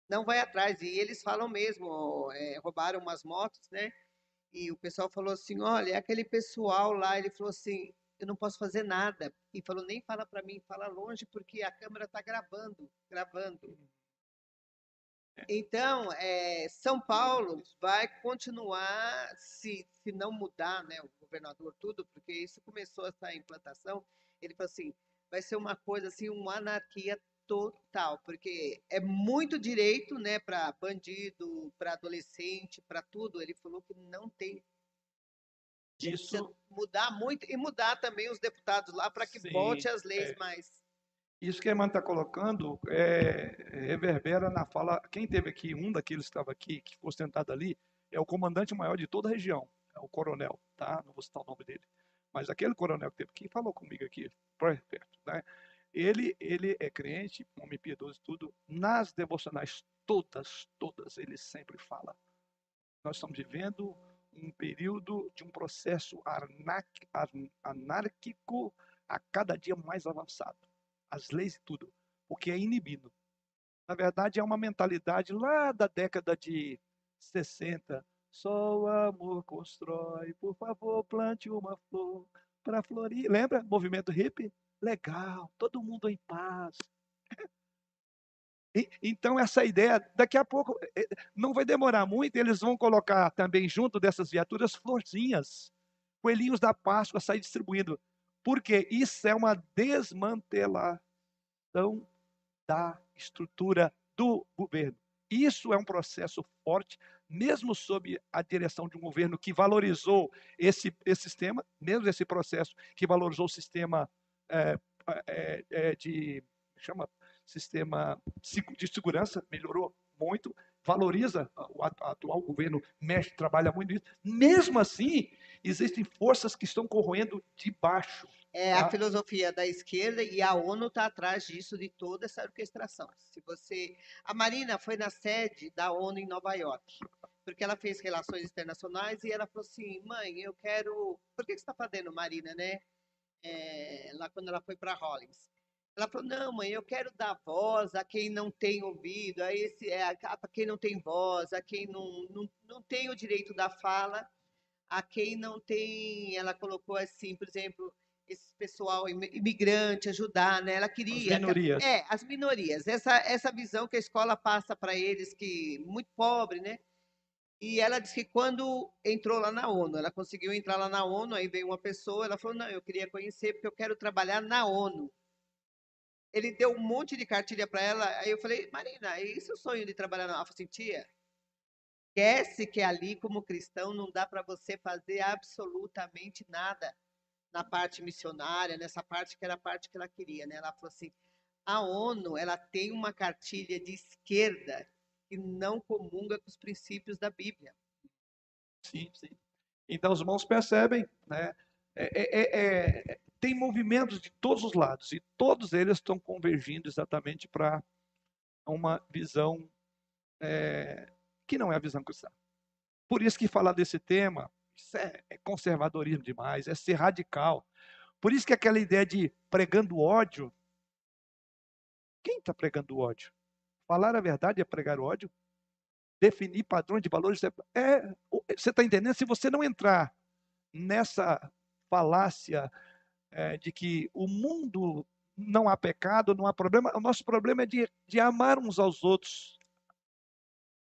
Não vai atrás. E eles falam mesmo, é, roubaram umas motos, né? E o pessoal falou assim, olha, é aquele pessoal lá, ele falou assim, eu não posso fazer nada. E falou, nem fala para mim, fala longe, porque a câmera está gravando, gravando. Então, é, São Paulo vai continuar, se, se não mudar, né, o governador tudo, porque isso começou essa implantação, ele falou assim, vai ser uma coisa assim, uma anarquia total, porque é muito direito, né, para bandido, para adolescente, para tudo. Ele falou que não tem Isso, mudar muito e mudar também os deputados lá para que Sim, volte as leis é. mais. Isso que a Emmanuel está colocando é, reverbera na fala. Quem teve aqui, um daqueles que estava aqui, que ficou sentado ali, é o comandante maior de toda a região, é o coronel, tá? Não vou citar o nome dele. Mas aquele coronel que teve aqui falou comigo aqui, perto, né? Ele, ele é crente, homem piedoso e tudo. Nas devocionais todas, todas, ele sempre fala. Nós estamos vivendo um período de um processo anárquico a cada dia mais avançado. As leis e tudo. Porque é inibido. Na verdade, é uma mentalidade lá da década de 60. Só o amor constrói. Por favor, plante uma flor para florir. Lembra? Movimento hippie? Legal. Todo mundo em paz. [LAUGHS] Então, essa ideia, daqui a pouco, eh, não vai demorar muito, eles vão colocar também junto dessas viaturas florzinhas, coelhinhos da Páscoa sair distribuindo. Porque isso é uma desmantelação da estrutura do governo. Isso é um processo forte, mesmo sob a direção de um governo que valorizou esse, esse sistema, mesmo esse processo que valorizou o sistema eh, eh, eh, de chama? Sistema de segurança melhorou muito, valoriza o atu- atual governo mexe, trabalha muito nisso. Mesmo assim, existem forças que estão corroendo de baixo. É a Tá. filosofia da esquerda e a ONU está atrás disso, de toda essa orquestração. Se você, a Marina foi na sede da ONU em Nova York, porque ela fez relações internacionais e ela falou assim, mãe, eu quero, por que que você está fazendo, Marina, né? É, lá quando ela foi para Rollins. Ela falou, não, mãe, eu quero dar voz a quem não tem ouvido, a esse, é, a, a quem não tem voz, a quem não, não, não tem o direito da fala, a quem não tem, ela colocou assim, por exemplo, esse pessoal imi- imigrante, ajudar, né? Ela As queria. minorias. É, as minorias. Essa, essa visão que a escola passa para eles, que muito pobre, né? E ela disse que quando entrou lá na ONU, ela conseguiu entrar lá na ONU, aí veio uma pessoa, ela falou, não, eu queria conhecer porque eu quero trabalhar na ONU. Ele deu um monte de cartilha para ela, aí eu falei, Marina, e esse é o sonho de trabalhar na... Ela falou assim, tia, esquece que ali, como cristão, não dá para você fazer absolutamente nada na parte missionária, nessa parte que era a parte que ela queria, né? Ela falou assim, a ONU, ela tem uma cartilha de esquerda que não comunga com os princípios da Bíblia. Sim, sim. Então, os irmãos percebem, né? É, é, é, é, tem movimentos de todos os lados e todos eles estão convergindo exatamente para uma visão é, que não é a visão cristã. Por isso que falar desse tema é, é conservadorismo demais, é ser radical. Por isso que aquela ideia de pregando ódio. Quem está pregando ódio? Falar a verdade é pregar ódio? Definir padrões de valores é. é você está entendendo? Se você não entrar nessa falácia é, de que o mundo não há pecado, não há problema, o nosso problema é de, de amar uns aos outros.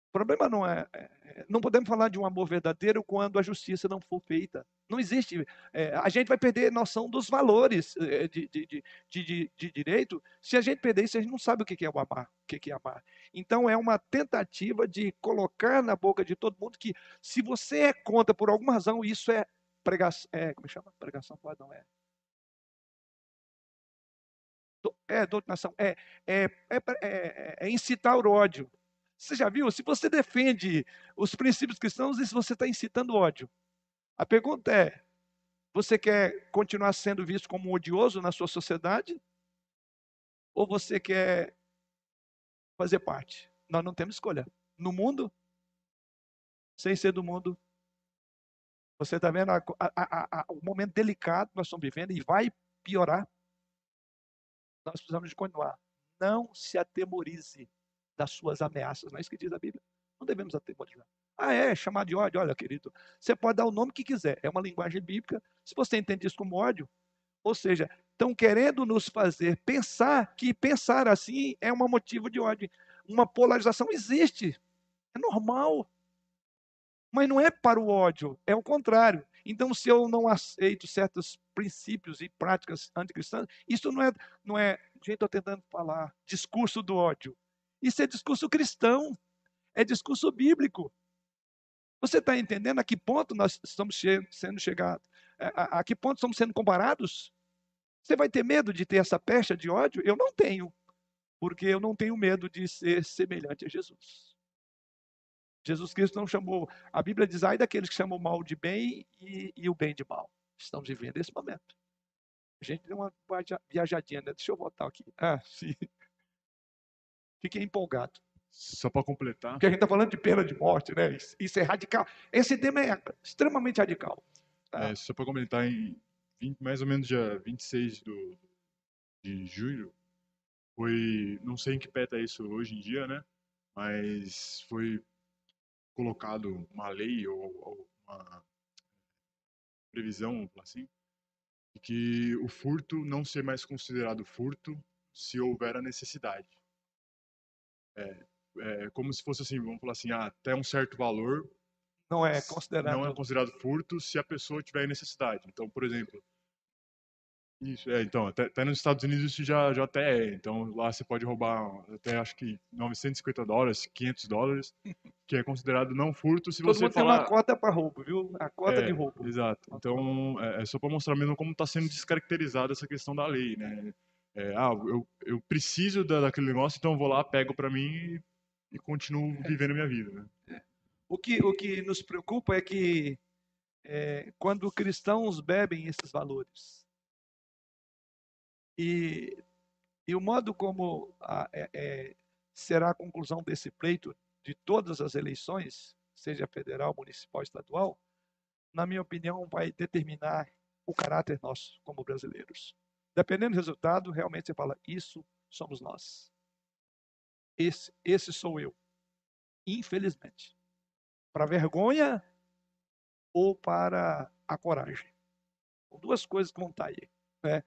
O problema não é, é, Não podemos falar de um amor verdadeiro quando a justiça não for feita. Não existe. é, a gente vai perder noção dos valores é, de, de, de, de, direito. Se a gente perder isso, a gente não sabe o que é o amar. O que é amar. Então, é uma tentativa de colocar na boca de todo mundo que, se você é contra por alguma razão, isso é pregação. É, como chama? Pregação, não é. É, doutrinação. É, é, é, é, é incitar o ódio. Você já viu? Se você defende os princípios cristãos, isso você está incitando ódio. A pergunta é: você quer continuar sendo visto como odioso na sua sociedade? Ou você quer fazer parte? Nós não temos escolha. No mundo, sem ser do mundo, você está vendo a- a- a- o momento delicado que nós estamos vivendo e vai piorar. Nós precisamos de continuar. Não se atemorize das suas ameaças. Não é isso que diz a Bíblia. Não devemos atemorizar. Ah, é? Chamar de ódio? Olha, querido, você pode dar o nome que quiser. É uma linguagem bíblica. Se você entende isso como ódio, ou seja, estão querendo nos fazer pensar que pensar assim é um motivo de ódio. uma polarização existe. É normal. Mas não é para o ódio, é o contrário. Então, se eu não aceito certos princípios e práticas anticristãs, isso não é, não é, gente, estou tentando falar, discurso do ódio. Isso é discurso cristão, é discurso bíblico. Você está entendendo a que ponto nós estamos sendo chegados? A, a, a que ponto estamos sendo comparados? Você vai ter medo de ter essa pecha de ódio? Eu não tenho, porque eu não tenho medo de ser semelhante a Jesus. Jesus Cristo não chamou, a Bíblia diz, ai daqueles que chamam o mal de bem e, e o bem de mal. Estamos vivendo esse momento. A gente deu uma viajadinha, né? Deixa eu voltar aqui. Ah, [LAUGHS] sim. Fiquei empolgado. Só para completar. Porque a gente está falando de pena de morte, né? Isso é radical. Esse tema é extremamente radical. Tá? É, só para completar, em 20, mais ou menos dia 26 do, de julho, foi. Não sei em que pé está isso hoje em dia, né? Mas foi colocado uma lei ou, ou uma previsão, assim, de que o furto não ser mais considerado furto se houver a necessidade. É, é como se fosse assim, vamos falar assim, ah, até um certo valor não é considerado não é considerado furto se a pessoa tiver necessidade. Então, por exemplo, isso, é, então, até, até, nos Estados Unidos isso já, já até é. Então, lá você pode roubar até, acho que, 950 dólares, 500 dólares, que é considerado não furto se Todo você mundo falar... tem uma cota para roubo, viu? A cota é, de roubo. Exato. Então, é, é só para mostrar mesmo como está sendo descaracterizada essa questão da lei, né? É, ah, eu, eu preciso da, daquele negócio, então eu vou lá, pego para mim e, e continuo é. vivendo a minha vida, né? É. O que, o que nos preocupa é que é, quando cristãos bebem esses valores, e, e o modo como a, é, é, será a conclusão desse pleito de todas as eleições, seja federal, municipal, estadual, na minha opinião, vai determinar o caráter nosso como brasileiros. Dependendo do resultado, realmente você fala: isso somos nós. Esse, esse sou eu. Infelizmente. Para vergonha ou para a coragem. São duas coisas que vão estar aí. Né?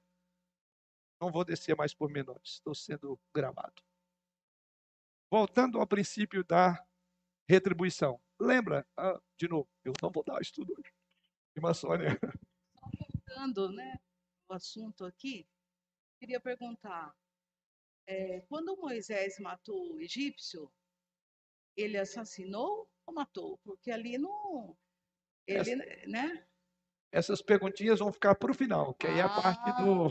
Não vou descer mais por menores, estou sendo gravado. Voltando ao princípio da retribuição. Lembra, ah, de novo, eu não vou dar estudo hoje. Irmã Sônia. Voltando né, o assunto aqui, queria perguntar: é, quando Moisés matou o egípcio, ele assassinou ou matou? Porque ali não. Ele, Essa... né? Essas perguntinhas vão ficar para o final, que aí é a parte do.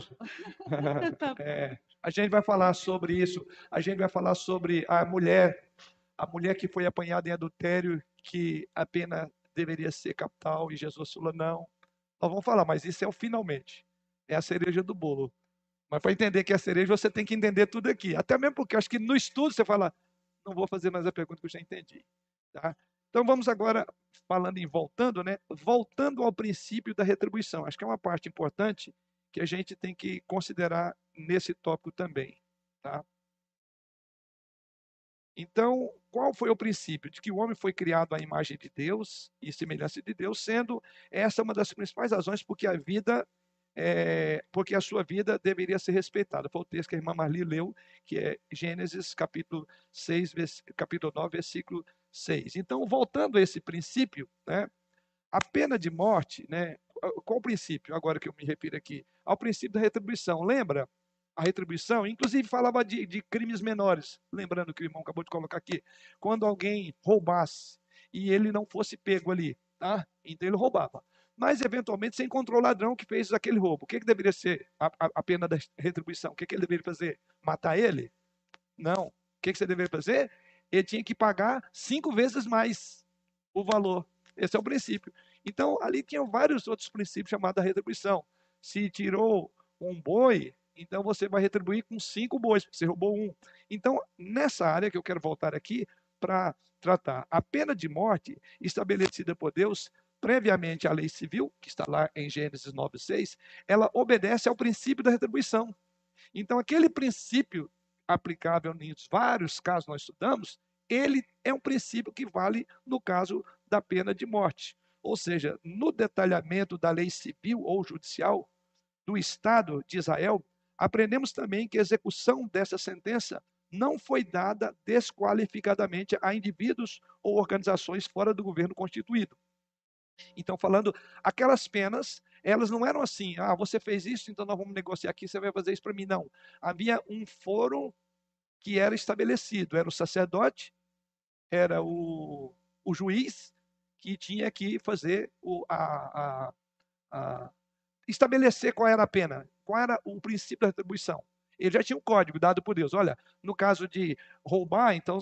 Ah. [LAUGHS] Tá [LAUGHS] é, a gente vai falar sobre isso. A gente vai falar sobre a mulher, a mulher que foi apanhada em adultério, que a pena deveria ser capital, e Jesus falou: não. Nós vamos falar, mas isso é o finalmente. É a cereja do bolo. Mas para entender que é a cereja, você tem que entender tudo aqui. Até mesmo porque acho que no estudo você fala, não vou fazer mais a pergunta que eu já entendi. Tá? Então vamos agora falando em voltando, né? Voltando ao princípio da retribuição. Acho que é uma parte importante que a gente tem que considerar nesse tópico também, tá? Então, qual foi o princípio? De que o homem foi criado à imagem de Deus e semelhança de Deus, sendo essa uma das principais razões porque a vida, é, porque a sua vida deveria ser respeitada. Foi o texto que a irmã Marli leu, que é Gênesis capítulo 6, capítulo 9, versículo 6. Então, voltando a esse princípio, né, a pena de morte, né, qual o princípio, agora que eu me refiro aqui? Ao princípio da retribuição. Lembra? A retribuição, inclusive falava de, de crimes menores, lembrando que o irmão acabou de colocar aqui. Quando alguém roubasse e ele não fosse pego ali, tá? então ele roubava. Mas, eventualmente, você encontrou o ladrão que fez aquele roubo. O que, que deveria ser a, a, a pena da retribuição? O que, que ele deveria fazer? Matar ele? Não. O que, que você deveria fazer? Ele tinha que pagar cinco vezes mais o valor. Esse é o princípio. Então, ali tinham vários outros princípios chamados retribuição. Se tirou um boi, então você vai retribuir com cinco bois, porque você roubou um. Então, nessa área que eu quero voltar aqui para tratar, a pena de morte estabelecida por Deus previamente à lei civil, que está lá em Gênesis 9:6, ela obedece ao princípio da retribuição. Então, aquele princípio aplicável em vários casos nós estudamos, ele é um princípio que vale no caso da pena de morte. Ou seja, no detalhamento da lei civil ou judicial do Estado de Israel, aprendemos também que a execução dessa sentença não foi dada desqualificadamente a indivíduos ou organizações fora do governo constituído. Então, falando, aquelas penas, elas não eram assim, ah, você fez isso, então nós vamos negociar aqui, você vai fazer isso para mim. Não. Havia um foro que era estabelecido, era o sacerdote, era o, o juiz, que tinha que fazer o, a, a, a, estabelecer qual era a pena, qual era o princípio da retribuição. Ele já tinha um código dado por Deus. Olha, no caso de roubar, então,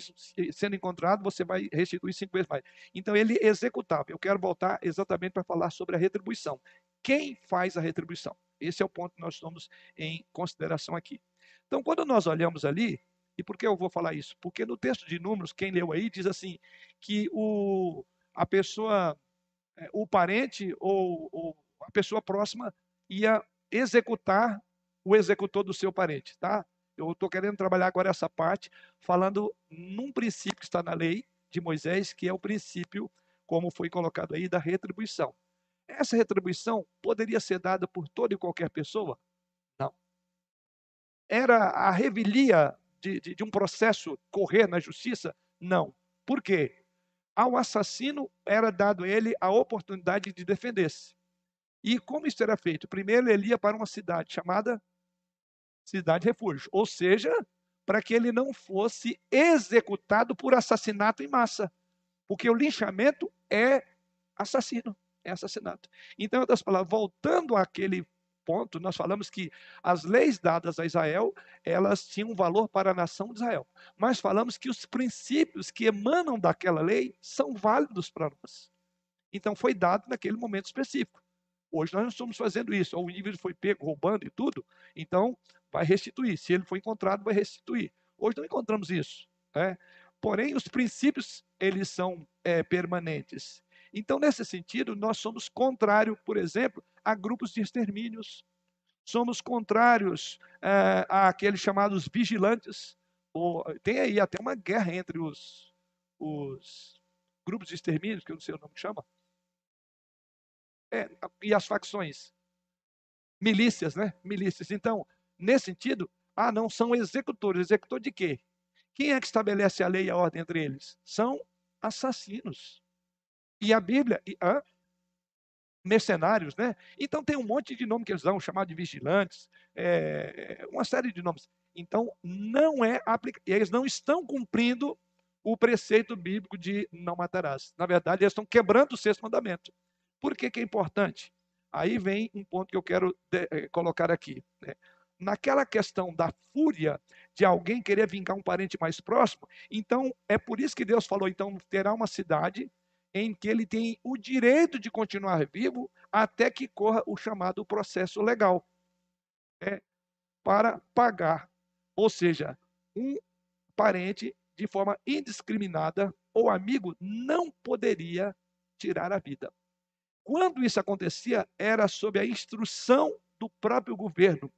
sendo encontrado, você vai restituir cinco vezes mais. Então, ele executava. Eu quero voltar exatamente para falar sobre a retribuição. Quem faz a retribuição? Esse é o ponto que nós estamos em consideração aqui. Então, quando nós olhamos ali, e por que eu vou falar isso? Porque no texto de Números, quem leu aí, diz assim, que o, a pessoa, é, o parente ou, ou a pessoa próxima ia executar o executor do seu parente, tá? Eu estou querendo trabalhar agora essa parte, falando num princípio que está na lei de Moisés, que é o princípio, como foi colocado aí, da retribuição. Essa retribuição poderia ser dada por toda e qualquer pessoa? Não. Era a revelia de, de, de um processo correr na justiça? Não. Por quê? Ao assassino era dado ele a oportunidade de defender-se. E como isso era feito? Primeiro ele ia para uma cidade chamada cidade refúgio, ou seja, para que ele não fosse executado por assassinato em massa, porque o linchamento é assassino, é assassinato. Então, outras palavras, voltando àquele ponto, nós falamos que as leis dadas a Israel, elas tinham valor para a nação de Israel. Mas falamos que os princípios que emanam daquela lei são válidos para nós. Então foi dado naquele momento específico. Hoje nós não estamos fazendo isso. O indivíduo foi pego roubando e tudo, então vai restituir. Se ele for encontrado, vai restituir. Hoje não encontramos isso. Né? Porém, os princípios, eles são é, permanentes. Então, nesse sentido, nós somos contrários, por exemplo, a grupos de extermínios. Somos contrários é, àqueles chamados vigilantes. Ou, tem aí até uma guerra entre os, os grupos de extermínios, que eu não sei o nome que chama, é, e as facções. Milícias, né? Milícias. Então, nesse sentido, ah, não são executores. Executor de quê? Quem é que estabelece a lei e a ordem entre eles? São assassinos. E a Bíblia, e, ah, mercenários, né? Então tem um monte de nome que eles dão, chamado de vigilantes, é, uma série de nomes. Então não é aplicado, eles não estão cumprindo o preceito bíblico de não matarás. Na verdade, eles estão quebrando o sexto mandamento. Por que, que é importante? Aí vem um ponto que eu quero eh, colocar aqui. Né? Naquela questão da fúria de alguém querer vingar um parente mais próximo, então é por isso que Deus falou: então terá uma cidade em que ele tem o direito de continuar vivo até que corra o chamado processo legal. É para pagar. Ou seja, um parente, de forma indiscriminada, ou amigo, não poderia tirar a vida. Quando isso acontecia, era sob a instrução do próprio governo.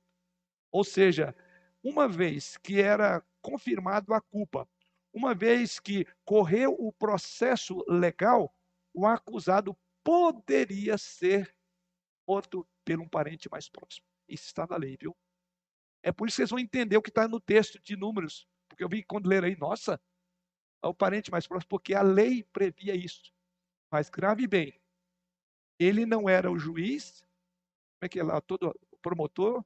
Ou seja, uma vez que era confirmado a culpa, uma vez que correu o processo legal, o acusado poderia ser morto por um parente mais próximo. Isso está na lei, viu? É por isso que vocês vão entender o que está no texto de Números. Porque eu vi quando ler aí, nossa, é o parente mais próximo, porque a lei previa isso. Mas grave bem, ele não era o juiz, como é que é lá, todo promotor.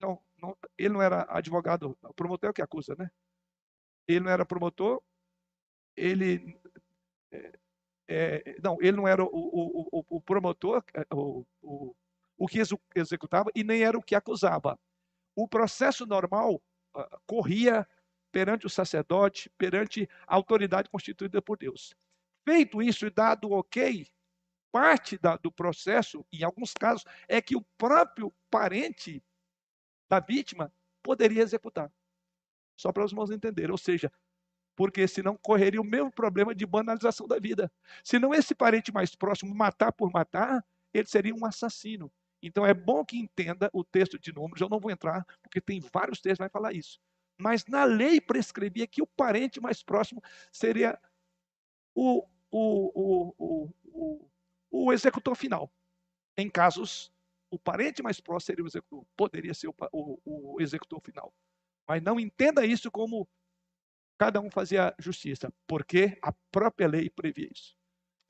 Não, não, ele não era advogado, o promotor é o que acusa, né? Ele não era promotor, ele. É, é, não, ele não era o, o, o, o promotor, é, o, o, o que executava, e nem era o que acusava. O processo normal uh, corria perante o sacerdote, perante a autoridade constituída por Deus. Feito isso e dado ok, parte da, do processo, em alguns casos, é que o próprio parente da vítima poderia executar. Só para os irmãos entenderem. Ou seja, porque senão correria o mesmo problema de banalização da vida. Se não esse parente mais próximo matar por matar, ele seria um assassino. Então é bom que entenda o texto de números. Eu não vou entrar, porque tem vários textos que vai falar isso. Mas na lei prescrevia que o parente mais próximo seria o, o, o, o, o executor final. Em casos, o parente mais próximo seria o executor, poderia ser o, o, o executor final. Mas não entenda isso como cada um fazia justiça, porque a própria lei previa isso.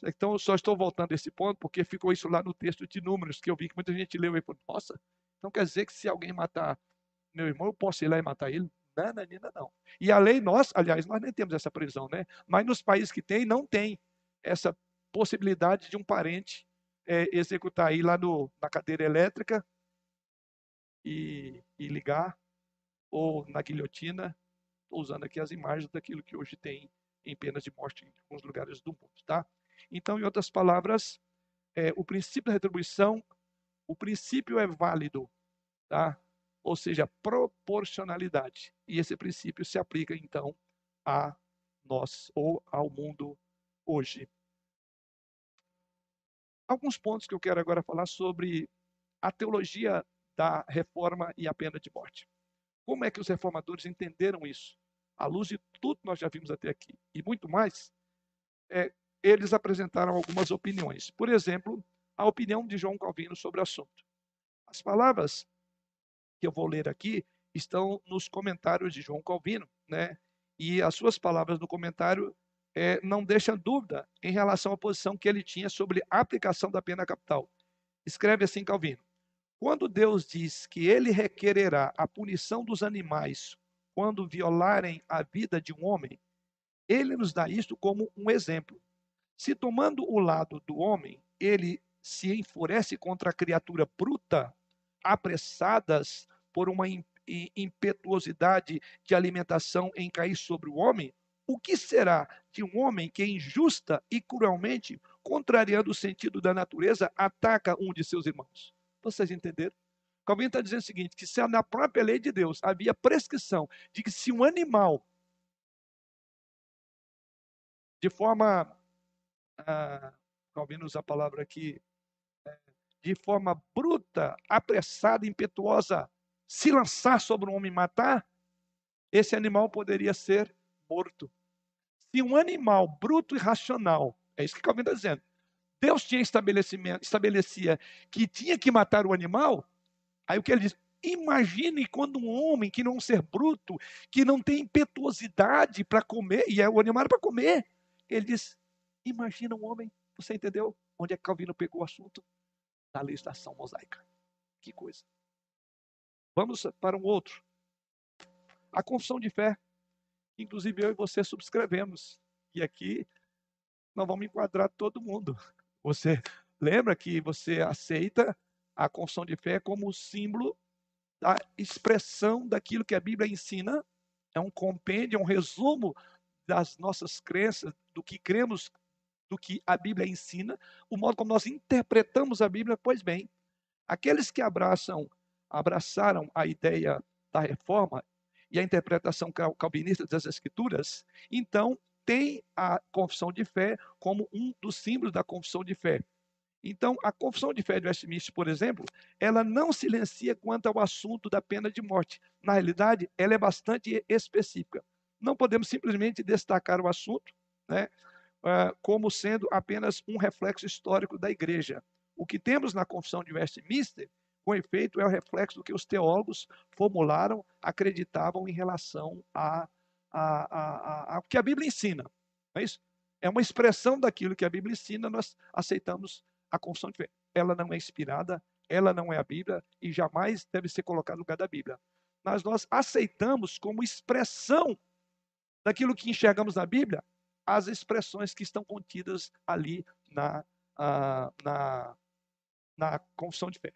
Então, eu só estou voltando a esse ponto porque ficou isso lá no texto de Números, que eu vi que muita gente leu e falou: nossa, então quer dizer que se alguém matar meu irmão, eu posso ir lá e matar ele? Não, não. E a lei, nós, aliás, nós nem temos essa prisão, né? Mas nos países que tem, não tem essa possibilidade de um parente é, executar aí lá no, na cadeira elétrica e, e ligar, ou na guilhotina, estou usando aqui as imagens daquilo que hoje tem em penas de morte em alguns lugares do mundo, tá? Então, em outras palavras, é, o princípio da retribuição, o princípio é válido, tá? Ou seja, proporcionalidade. E esse princípio se aplica, então, a nós ou ao mundo hoje. Alguns pontos que eu quero agora falar sobre a teologia da reforma e a pena de morte. Como é que os reformadores entenderam isso? À luz de tudo que nós já vimos até aqui e muito mais, é, eles apresentaram algumas opiniões. Por exemplo, a opinião de João Calvino sobre o assunto. As palavras que eu vou ler aqui estão nos comentários de João Calvino, né? E as suas palavras no comentário é, não deixam dúvida em relação à posição que ele tinha sobre a aplicação da pena capital. Escreve assim Calvino: quando Deus diz que ele requererá a punição dos animais quando violarem a vida de um homem, ele nos dá isto como um exemplo. Se tomando o lado do homem, ele se enfurece contra a criatura bruta, apressadas por uma impetuosidade de alimentação em cair sobre o homem, o que será de um homem que injusta e cruelmente, contrariando o sentido da natureza, ataca um de seus irmãos? Vocês entenderam? Calvino está dizendo o seguinte: que se na própria lei de Deus havia prescrição de que se um animal, de forma. Ah, Calvino usa a palavra aqui, é, de forma bruta, apressada, impetuosa, se lançar sobre um homem e matar, esse animal poderia ser morto. Se um animal bruto e racional, é isso que Calvino está dizendo, Deus tinha estabelecimento, estabelecia que tinha que matar o animal, aí o que ele diz? Imagine quando um homem que não é um ser bruto, que não tem impetuosidade para comer, e é o animal para comer, ele diz: imagina um homem, você entendeu onde é que Calvino pegou o assunto? Na legislação mosaica. Que coisa. Vamos para um outro. A confissão de fé. Inclusive eu e você subscrevemos. E aqui nós vamos enquadrar todo mundo. Você lembra que você aceita a confissão de fé como símbolo da expressão daquilo que a Bíblia ensina, é um compêndio, é um resumo das nossas crenças, do que cremos, do que a Bíblia ensina, o modo como nós interpretamos a Bíblia, pois bem, aqueles que abraçam, abraçaram a ideia da reforma e a interpretação calvinista das escrituras, então tem a confissão de fé como um dos símbolos da confissão de fé. Então, a confissão de fé de Westminster, por exemplo, ela não silencia quanto ao assunto da pena de morte. Na realidade, ela é bastante específica. Não podemos simplesmente destacar o assunto né, ah, como sendo apenas um reflexo histórico da igreja. O que temos na confissão de Westminster, com efeito, é o reflexo do que os teólogos formularam, acreditavam em relação a a, a, a, que a Bíblia ensina. Não é isso? É uma expressão daquilo que a Bíblia ensina, nós aceitamos a confissão de fé. Ela não é inspirada, ela não é a Bíblia e jamais deve ser colocada no lugar da Bíblia. Mas nós aceitamos como expressão daquilo que enxergamos na Bíblia as expressões que estão contidas ali na, na, na confissão de fé.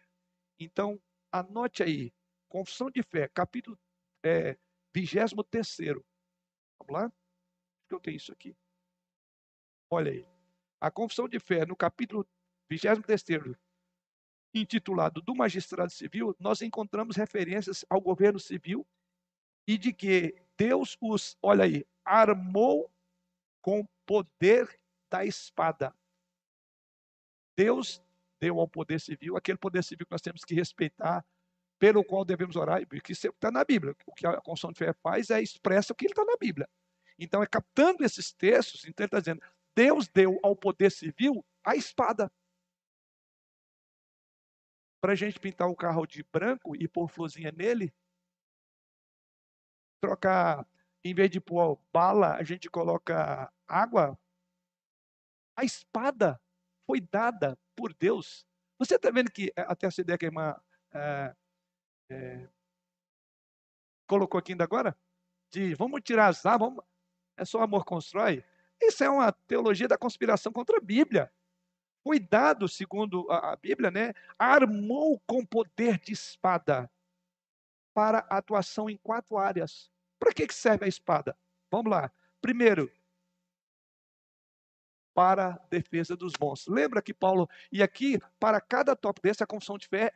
Então, anote aí, confissão de fé, capítulo é, 23 Vamos lá? Acho que eu tenho isso aqui. Olha aí. A confissão de fé, no capítulo 23, intitulado Do Magistrado Civil, nós encontramos referências ao governo civil e de que Deus os, olha aí, armou com poder da espada. Deus deu ao poder civil aquele poder civil que nós temos que respeitar, pelo qual devemos orar, porque isso está na Bíblia. O que a confissão de fé faz é expressa o que está na Bíblia. Então, é captando esses textos, então ele está dizendo, Deus deu ao poder civil a espada. Para a gente pintar o carro de branco e pôr florzinha nele, trocar, em vez de pôr bala, a gente coloca água. A espada foi dada por Deus. Você está vendo que eh, até essa ideia que a irmã é, é, colocou aqui ainda agora? De vamos tirar as armas, vamos, é só amor constrói. Isso é uma teologia da conspiração contra a Bíblia. Foi dado, segundo a, a Bíblia, né? Armou com poder de espada para atuação em quatro áreas. Para que, que serve a espada? Vamos lá. Primeiro, para a defesa dos bons. Lembra que Paulo, e aqui, para cada tópico desse, a confissão de fé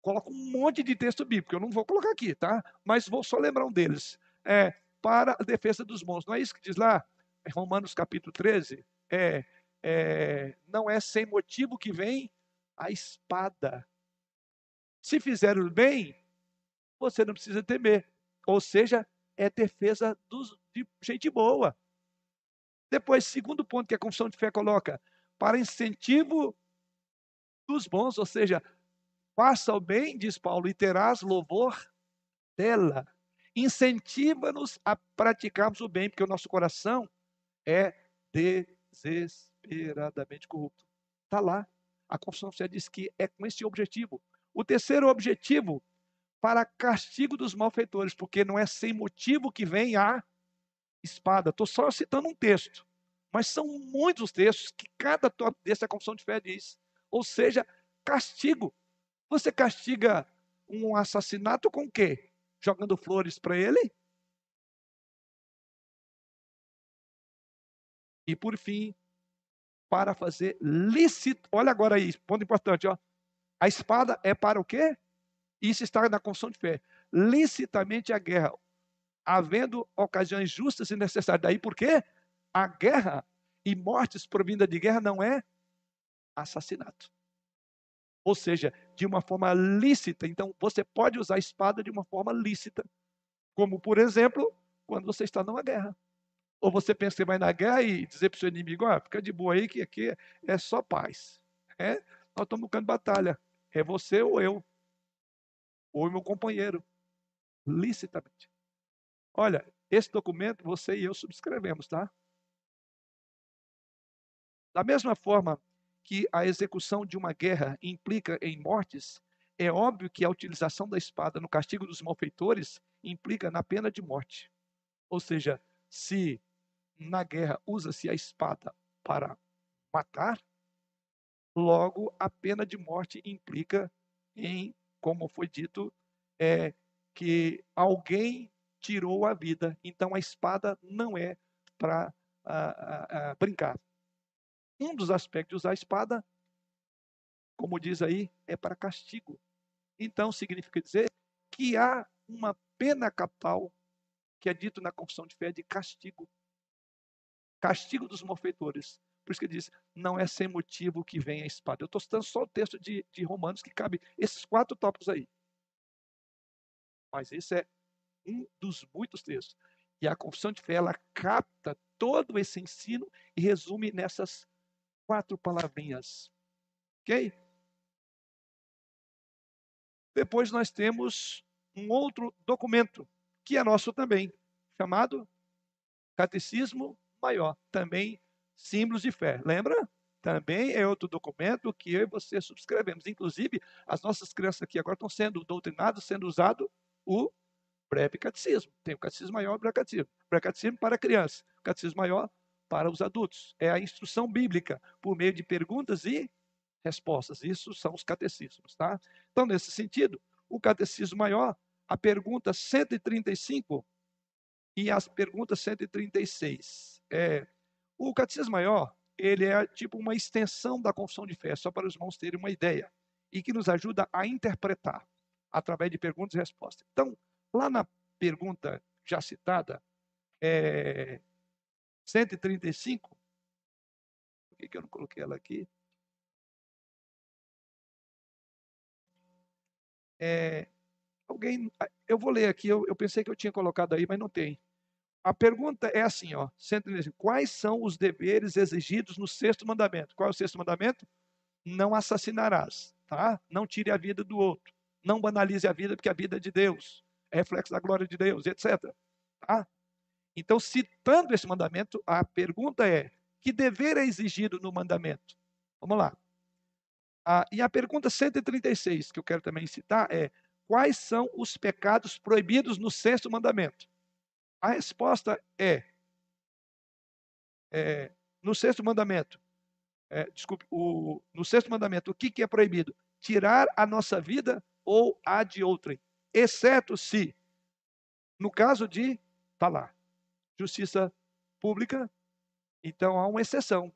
coloca um monte de texto bíblico. Eu não vou colocar aqui, tá? Mas vou só lembrar um deles. É para a defesa dos bons. Não é isso que diz lá? Romanos capítulo 13. É, é, não é sem motivo que vem a espada. Se fizer o bem, você não precisa temer. Ou seja, é defesa dos, de gente boa. Depois, segundo ponto que a confissão de fé coloca, para incentivo dos bons, ou seja, faça o bem, diz Paulo, e terás louvor dela. Incentiva-nos a praticarmos o bem, porque o nosso coração é desesperadamente corrupto. Está lá. A confissão de fé diz que é com esse objetivo. O terceiro objetivo, para castigo dos malfeitores, porque não é sem motivo que vem a espada. Estou só citando um texto, mas são muitos textos que cada tópico desse a confissão de fé diz. Ou seja, castigo. Você castiga um assassinato com o quê? Jogando flores para ele? E por fim, para fazer lícito. Olha agora aí, ponto importante, ó. A espada é para o quê? Isso está na confissão de fé. Licitamente a guerra, havendo ocasiões justas e necessárias. Daí por quê? A guerra e mortes provinda de guerra não é assassinato. Ou seja, de uma forma lícita. Então, você pode usar a espada de uma forma lícita. Como, por exemplo, quando você está numa guerra. Ou você pensa que vai na guerra e dizer para o seu inimigo, ah, fica de boa aí que aqui é só paz. É? Nós estamos buscando batalha. É você ou eu. Ou meu companheiro. Licitamente. Olha, esse documento você e eu subscrevemos, tá? Da mesma forma que a execução de uma guerra implica em mortes, é óbvio que a utilização da espada no castigo dos malfeitores implica na pena de morte. Ou seja, se na guerra usa-se a espada para matar, logo a pena de morte implica em, como foi dito, é, que alguém tirou a vida. Então a espada não é para brincar. Um dos aspectos de usar a espada, como diz aí, é para castigo. Então significa dizer que há uma pena capital que é dito na confissão de fé de castigo castigo dos malfeitores. Por isso que ele diz, não é sem motivo que vem a espada. Eu estou citando só o texto de, de Romanos que cabe esses quatro tópicos aí. Mas esse é um dos muitos textos. E a confissão de fé, ela capta todo esse ensino e resume nessas quatro palavrinhas. Ok? Depois nós temos um outro documento, que é nosso também, chamado Catecismo maior. Também símbolos de fé. Lembra? Também é outro documento que eu e você subscrevemos. Inclusive, as nossas crianças aqui agora estão sendo doutrinadas, sendo usado o breve catecismo. Tem o catecismo maior e o breve catecismo. O breve catecismo para crianças, o catecismo maior para os adultos. É a instrução bíblica por meio de perguntas e respostas. Isso são os catecismos, tá? Então, nesse sentido, o catecismo maior, a pergunta 135 e as perguntas 136. É, o Catecismo Maior, ele é tipo uma extensão da confissão de fé, só para os irmãos terem uma ideia, e que nos ajuda a interpretar através de perguntas e respostas. Então, lá na pergunta já citada, é, 135, por que, que eu não coloquei ela aqui? É, alguém, eu vou ler aqui, eu, eu pensei que eu tinha colocado aí, mas não tem. A pergunta é assim, ó, quais são os deveres exigidos no sexto mandamento? Qual é o sexto mandamento? Não assassinarás, tá? Não tire a vida do outro. Não banalize a vida, porque a vida é de Deus. Reflexo da glória de Deus, etc. Tá? Então, citando esse mandamento, a pergunta é: que dever é exigido no mandamento? Vamos lá. Ah, e a pergunta 136, que eu quero também citar, é: quais são os pecados proibidos no sexto mandamento? A resposta é, é no sexto mandamento, é, desculpe, o, no sexto mandamento, o que, que é proibido? Tirar a nossa vida ou a de outrem, exceto se, no caso de, tá lá, justiça pública, então há uma exceção.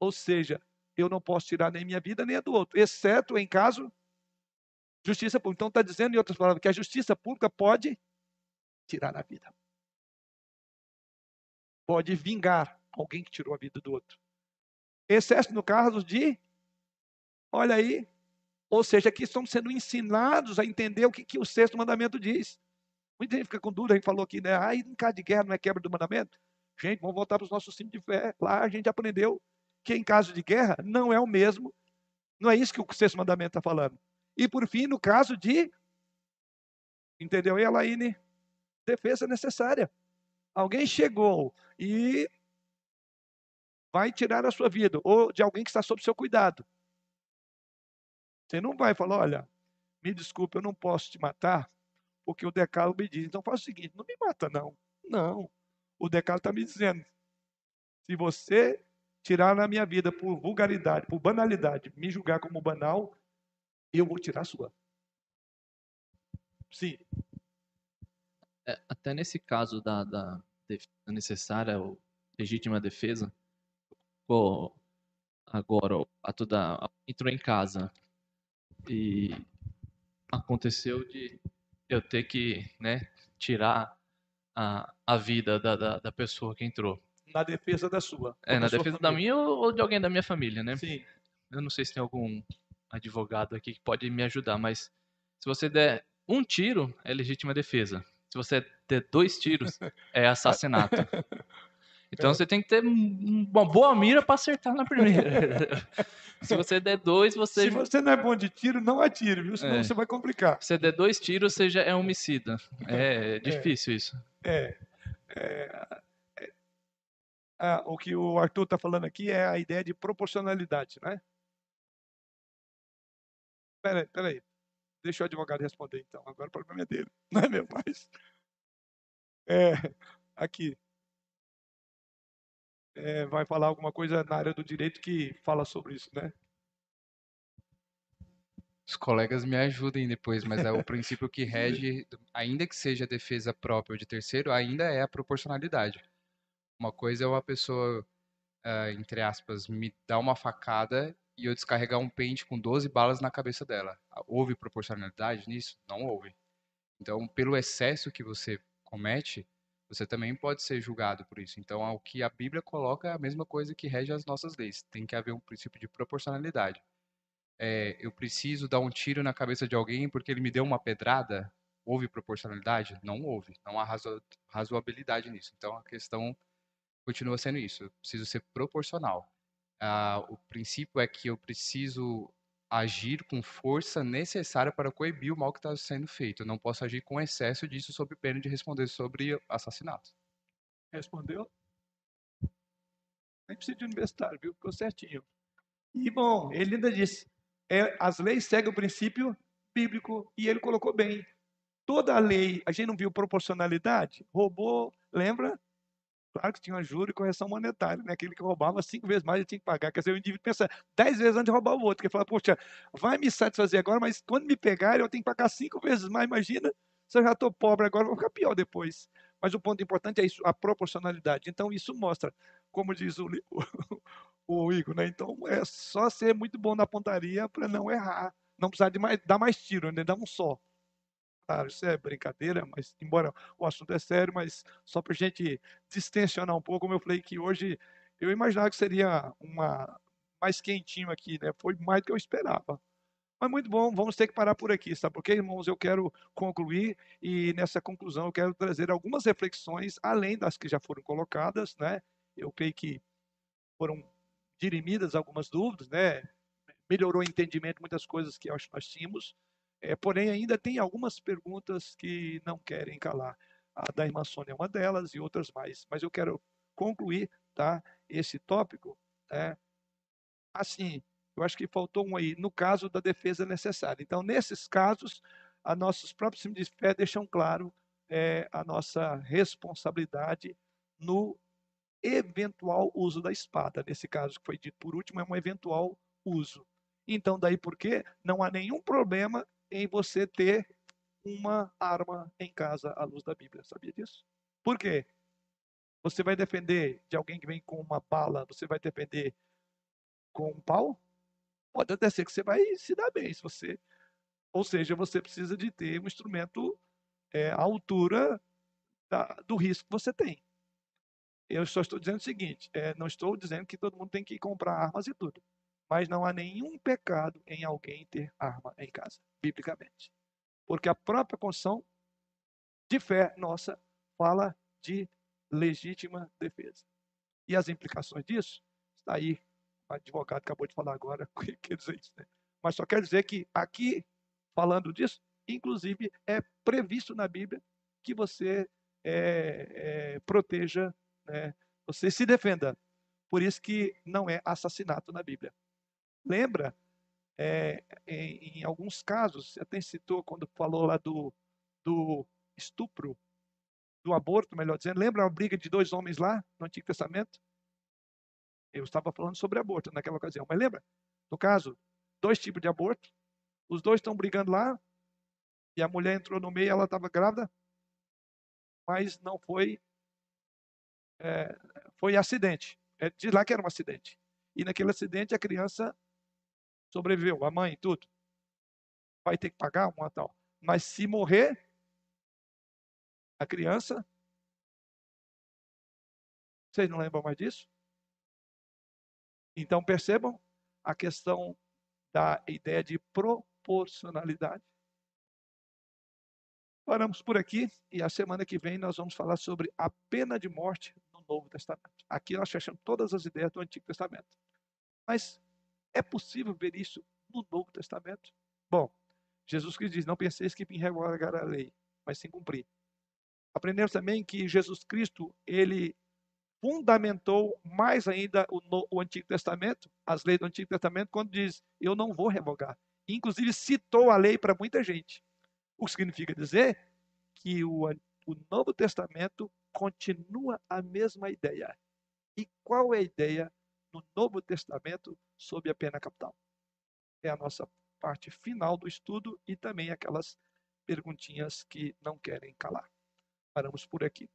Ou seja, eu não posso tirar nem minha vida nem a do outro, exceto em caso justiça pública. Então está dizendo, em outras palavras, que a justiça pública pode tirar a vida. Pode vingar alguém que tirou a vida do outro. Excesso no caso de, olha aí, ou seja, aqui estamos sendo ensinados a entender o que, que o sexto mandamento diz. Muita gente fica com dúvida, a gente falou aqui, né? Ah, em caso de guerra não é quebra do mandamento? Gente, vamos voltar para os nossos símbolos de fé. Lá a gente aprendeu que em caso de guerra não é o mesmo. Não é isso que o sexto mandamento está falando. E por fim, no caso de, entendeu, Elaine? Defesa necessária. Alguém chegou e vai tirar a sua vida, ou de alguém que está sob seu cuidado. Você não vai falar, olha, me desculpe, eu não posso te matar, porque o decálogo me diz. Então faz o seguinte, não me mata não. Não. O decálogo está me dizendo, se você tirar na minha vida por vulgaridade, por banalidade, me julgar como banal, eu vou tirar a sua. Sim. É, até nesse caso da, da, da necessária ou legítima defesa, agora a toda entrou em casa e aconteceu de eu ter que né, tirar a, a vida da, da, da pessoa que entrou. Na defesa da sua. É, na defesa família. da minha ou de alguém da minha família, né? Sim. Eu não sei se tem algum advogado aqui que pode me ajudar, mas se você der um tiro, é legítima defesa. Se você der dois tiros, é [LAUGHS] assassinato. Então você tem que ter uma boa mira para acertar na primeira. [LAUGHS] Se você der dois, você. Se você não é bom de tiro, não atire, viu? Senão É. você vai complicar. Se você der dois tiros, você já é homicida. É difícil isso. É, é, é, ah, o que o Arthur está falando aqui é a ideia de proporcionalidade, né? Peraí, peraí. Deixa o advogado responder, então. Agora o problema é dele, [LAUGHS] não é meu, mas... É, aqui. É, vai falar alguma coisa na área do direito que fala sobre isso, né? Os colegas me ajudem depois, mas é o [LAUGHS] princípio que rege, ainda que seja defesa própria ou de terceiro, ainda é a proporcionalidade. Uma coisa é uma pessoa, ah, entre aspas, me dar uma facada e eu descarregar um pente com 12 balas na cabeça dela. Houve proporcionalidade nisso? Não houve. Então, pelo excesso que você comete, você também pode ser julgado por isso. Então, o que a Bíblia coloca é a mesma coisa que rege as nossas leis. Tem que haver um princípio de proporcionalidade. É, eu preciso dar um tiro na cabeça de alguém porque ele me deu uma pedrada? Houve proporcionalidade? Não houve. Não há razo- razoabilidade nisso. Então, a questão continua sendo isso. Eu preciso ser proporcional. Ah, o princípio é que eu preciso agir com força necessária para coibir o mal que está sendo feito. Eu não posso agir com excesso disso sob pena de responder sobre assassinato. Respondeu? Nem precisa de universitário, viu? Ficou certinho. E, bom, ele ainda disse, é, as leis seguem o princípio bíblico, e ele colocou bem. Toda a lei, a gente não viu proporcionalidade? Roubou, lembra? Claro que tinha juro e correção monetária, né? Aquele que roubava cinco vezes mais ele tinha que pagar. Quer dizer, o indivíduo pensa dez vezes antes de roubar o outro. Que fala, poxa, vai me satisfazer agora, mas quando me pegarem eu tenho que pagar cinco vezes mais. Imagina, se eu já estou pobre agora, vou ficar pior depois. Mas o ponto importante é isso, a proporcionalidade. Então, isso mostra, como diz o, [LAUGHS] o, o Igor, né? Então, é só ser muito bom na pontaria para não errar. Não precisar de mais, dar mais tiro, né? Dar um só. Claro, isso é brincadeira, mas embora o assunto é sério, mas só para a gente distensionar um pouco, como eu falei que hoje eu imaginava que seria uma mais quentinho aqui, né? Foi mais do que eu esperava. Mas muito bom, vamos ter que parar por aqui, sabe? Porque, irmãos, eu quero concluir e nessa conclusão eu quero trazer algumas reflexões além das que já foram colocadas, né? Eu creio que foram dirimidas algumas dúvidas, né? Melhorou o entendimento de muitas coisas que eu acho que nós tínhamos. É, porém, ainda tem algumas perguntas que não querem calar. A da irmã Sônia é uma delas e outras mais. Mas eu quero concluir tá, esse tópico. É, assim, eu acho que faltou um aí, no caso da defesa necessária. Então, nesses casos, a nossos próprios de fé deixam claro é, a nossa responsabilidade no eventual uso da espada. Nesse caso que foi dito por último, é um eventual uso. Então, daí porque não há nenhum problema em você ter uma arma em casa à luz da Bíblia. Sabia disso? Por quê? Você vai defender de alguém que vem com uma bala, você vai defender com um pau? Pode até ser que você vai se dar bem, se você, ou seja, você precisa de ter um instrumento é, à altura da, do risco que você tem. Eu só estou dizendo o seguinte: é, não estou dizendo que todo mundo tem que comprar armas e tudo, mas não há nenhum pecado em alguém ter arma em casa, biblicamente, porque a própria condição de fé nossa fala de legítima defesa. E as implicações disso está aí o advogado acabou de falar agora, [LAUGHS] quer dizer isso, né? Mas só quer dizer que aqui, falando disso, inclusive é previsto na Bíblia que você é, é, proteja, né? você se defenda. Por isso que não é assassinato na Bíblia. Lembra, é, em, em, alguns casos, você até citou quando falou lá do, do estupro, do aborto, melhor dizendo. Lembra a briga de dois homens lá no Antigo Testamento? Eu estava falando sobre aborto naquela ocasião, mas lembra? No caso, dois tipos de aborto, os dois estão brigando lá, e a mulher entrou no meio, ela estava grávida, mas não foi. É, foi acidente. É, diz lá que era um acidente. E naquele acidente a criança sobreviveu, a mãe e tudo. Vai ter que pagar uma tal. Mas se morrer, a criança. Vocês não lembram mais disso? Então percebam a questão da ideia de proporcionalidade. Paramos por aqui e a semana que vem nós vamos falar sobre a pena de morte no Novo Testamento. Aqui nós fechamos todas as ideias do Antigo Testamento. Mas é possível ver isso no Novo Testamento? Bom, Jesus Cristo diz: Não penseis que vim revogar a lei, mas sim cumprir. Aprendemos também que Jesus Cristo, ele fundamentou mais ainda o, o, Antigo Testamento, as leis do Antigo Testamento, quando diz: Eu não vou revogar. Inclusive, citou a lei para muita gente. O que significa dizer que o, o Novo Testamento continua a mesma ideia. E qual é a ideia no Novo Testamento sobre a pena capital? É a nossa parte final do estudo e também aquelas perguntinhas que não querem calar. Paramos por aqui.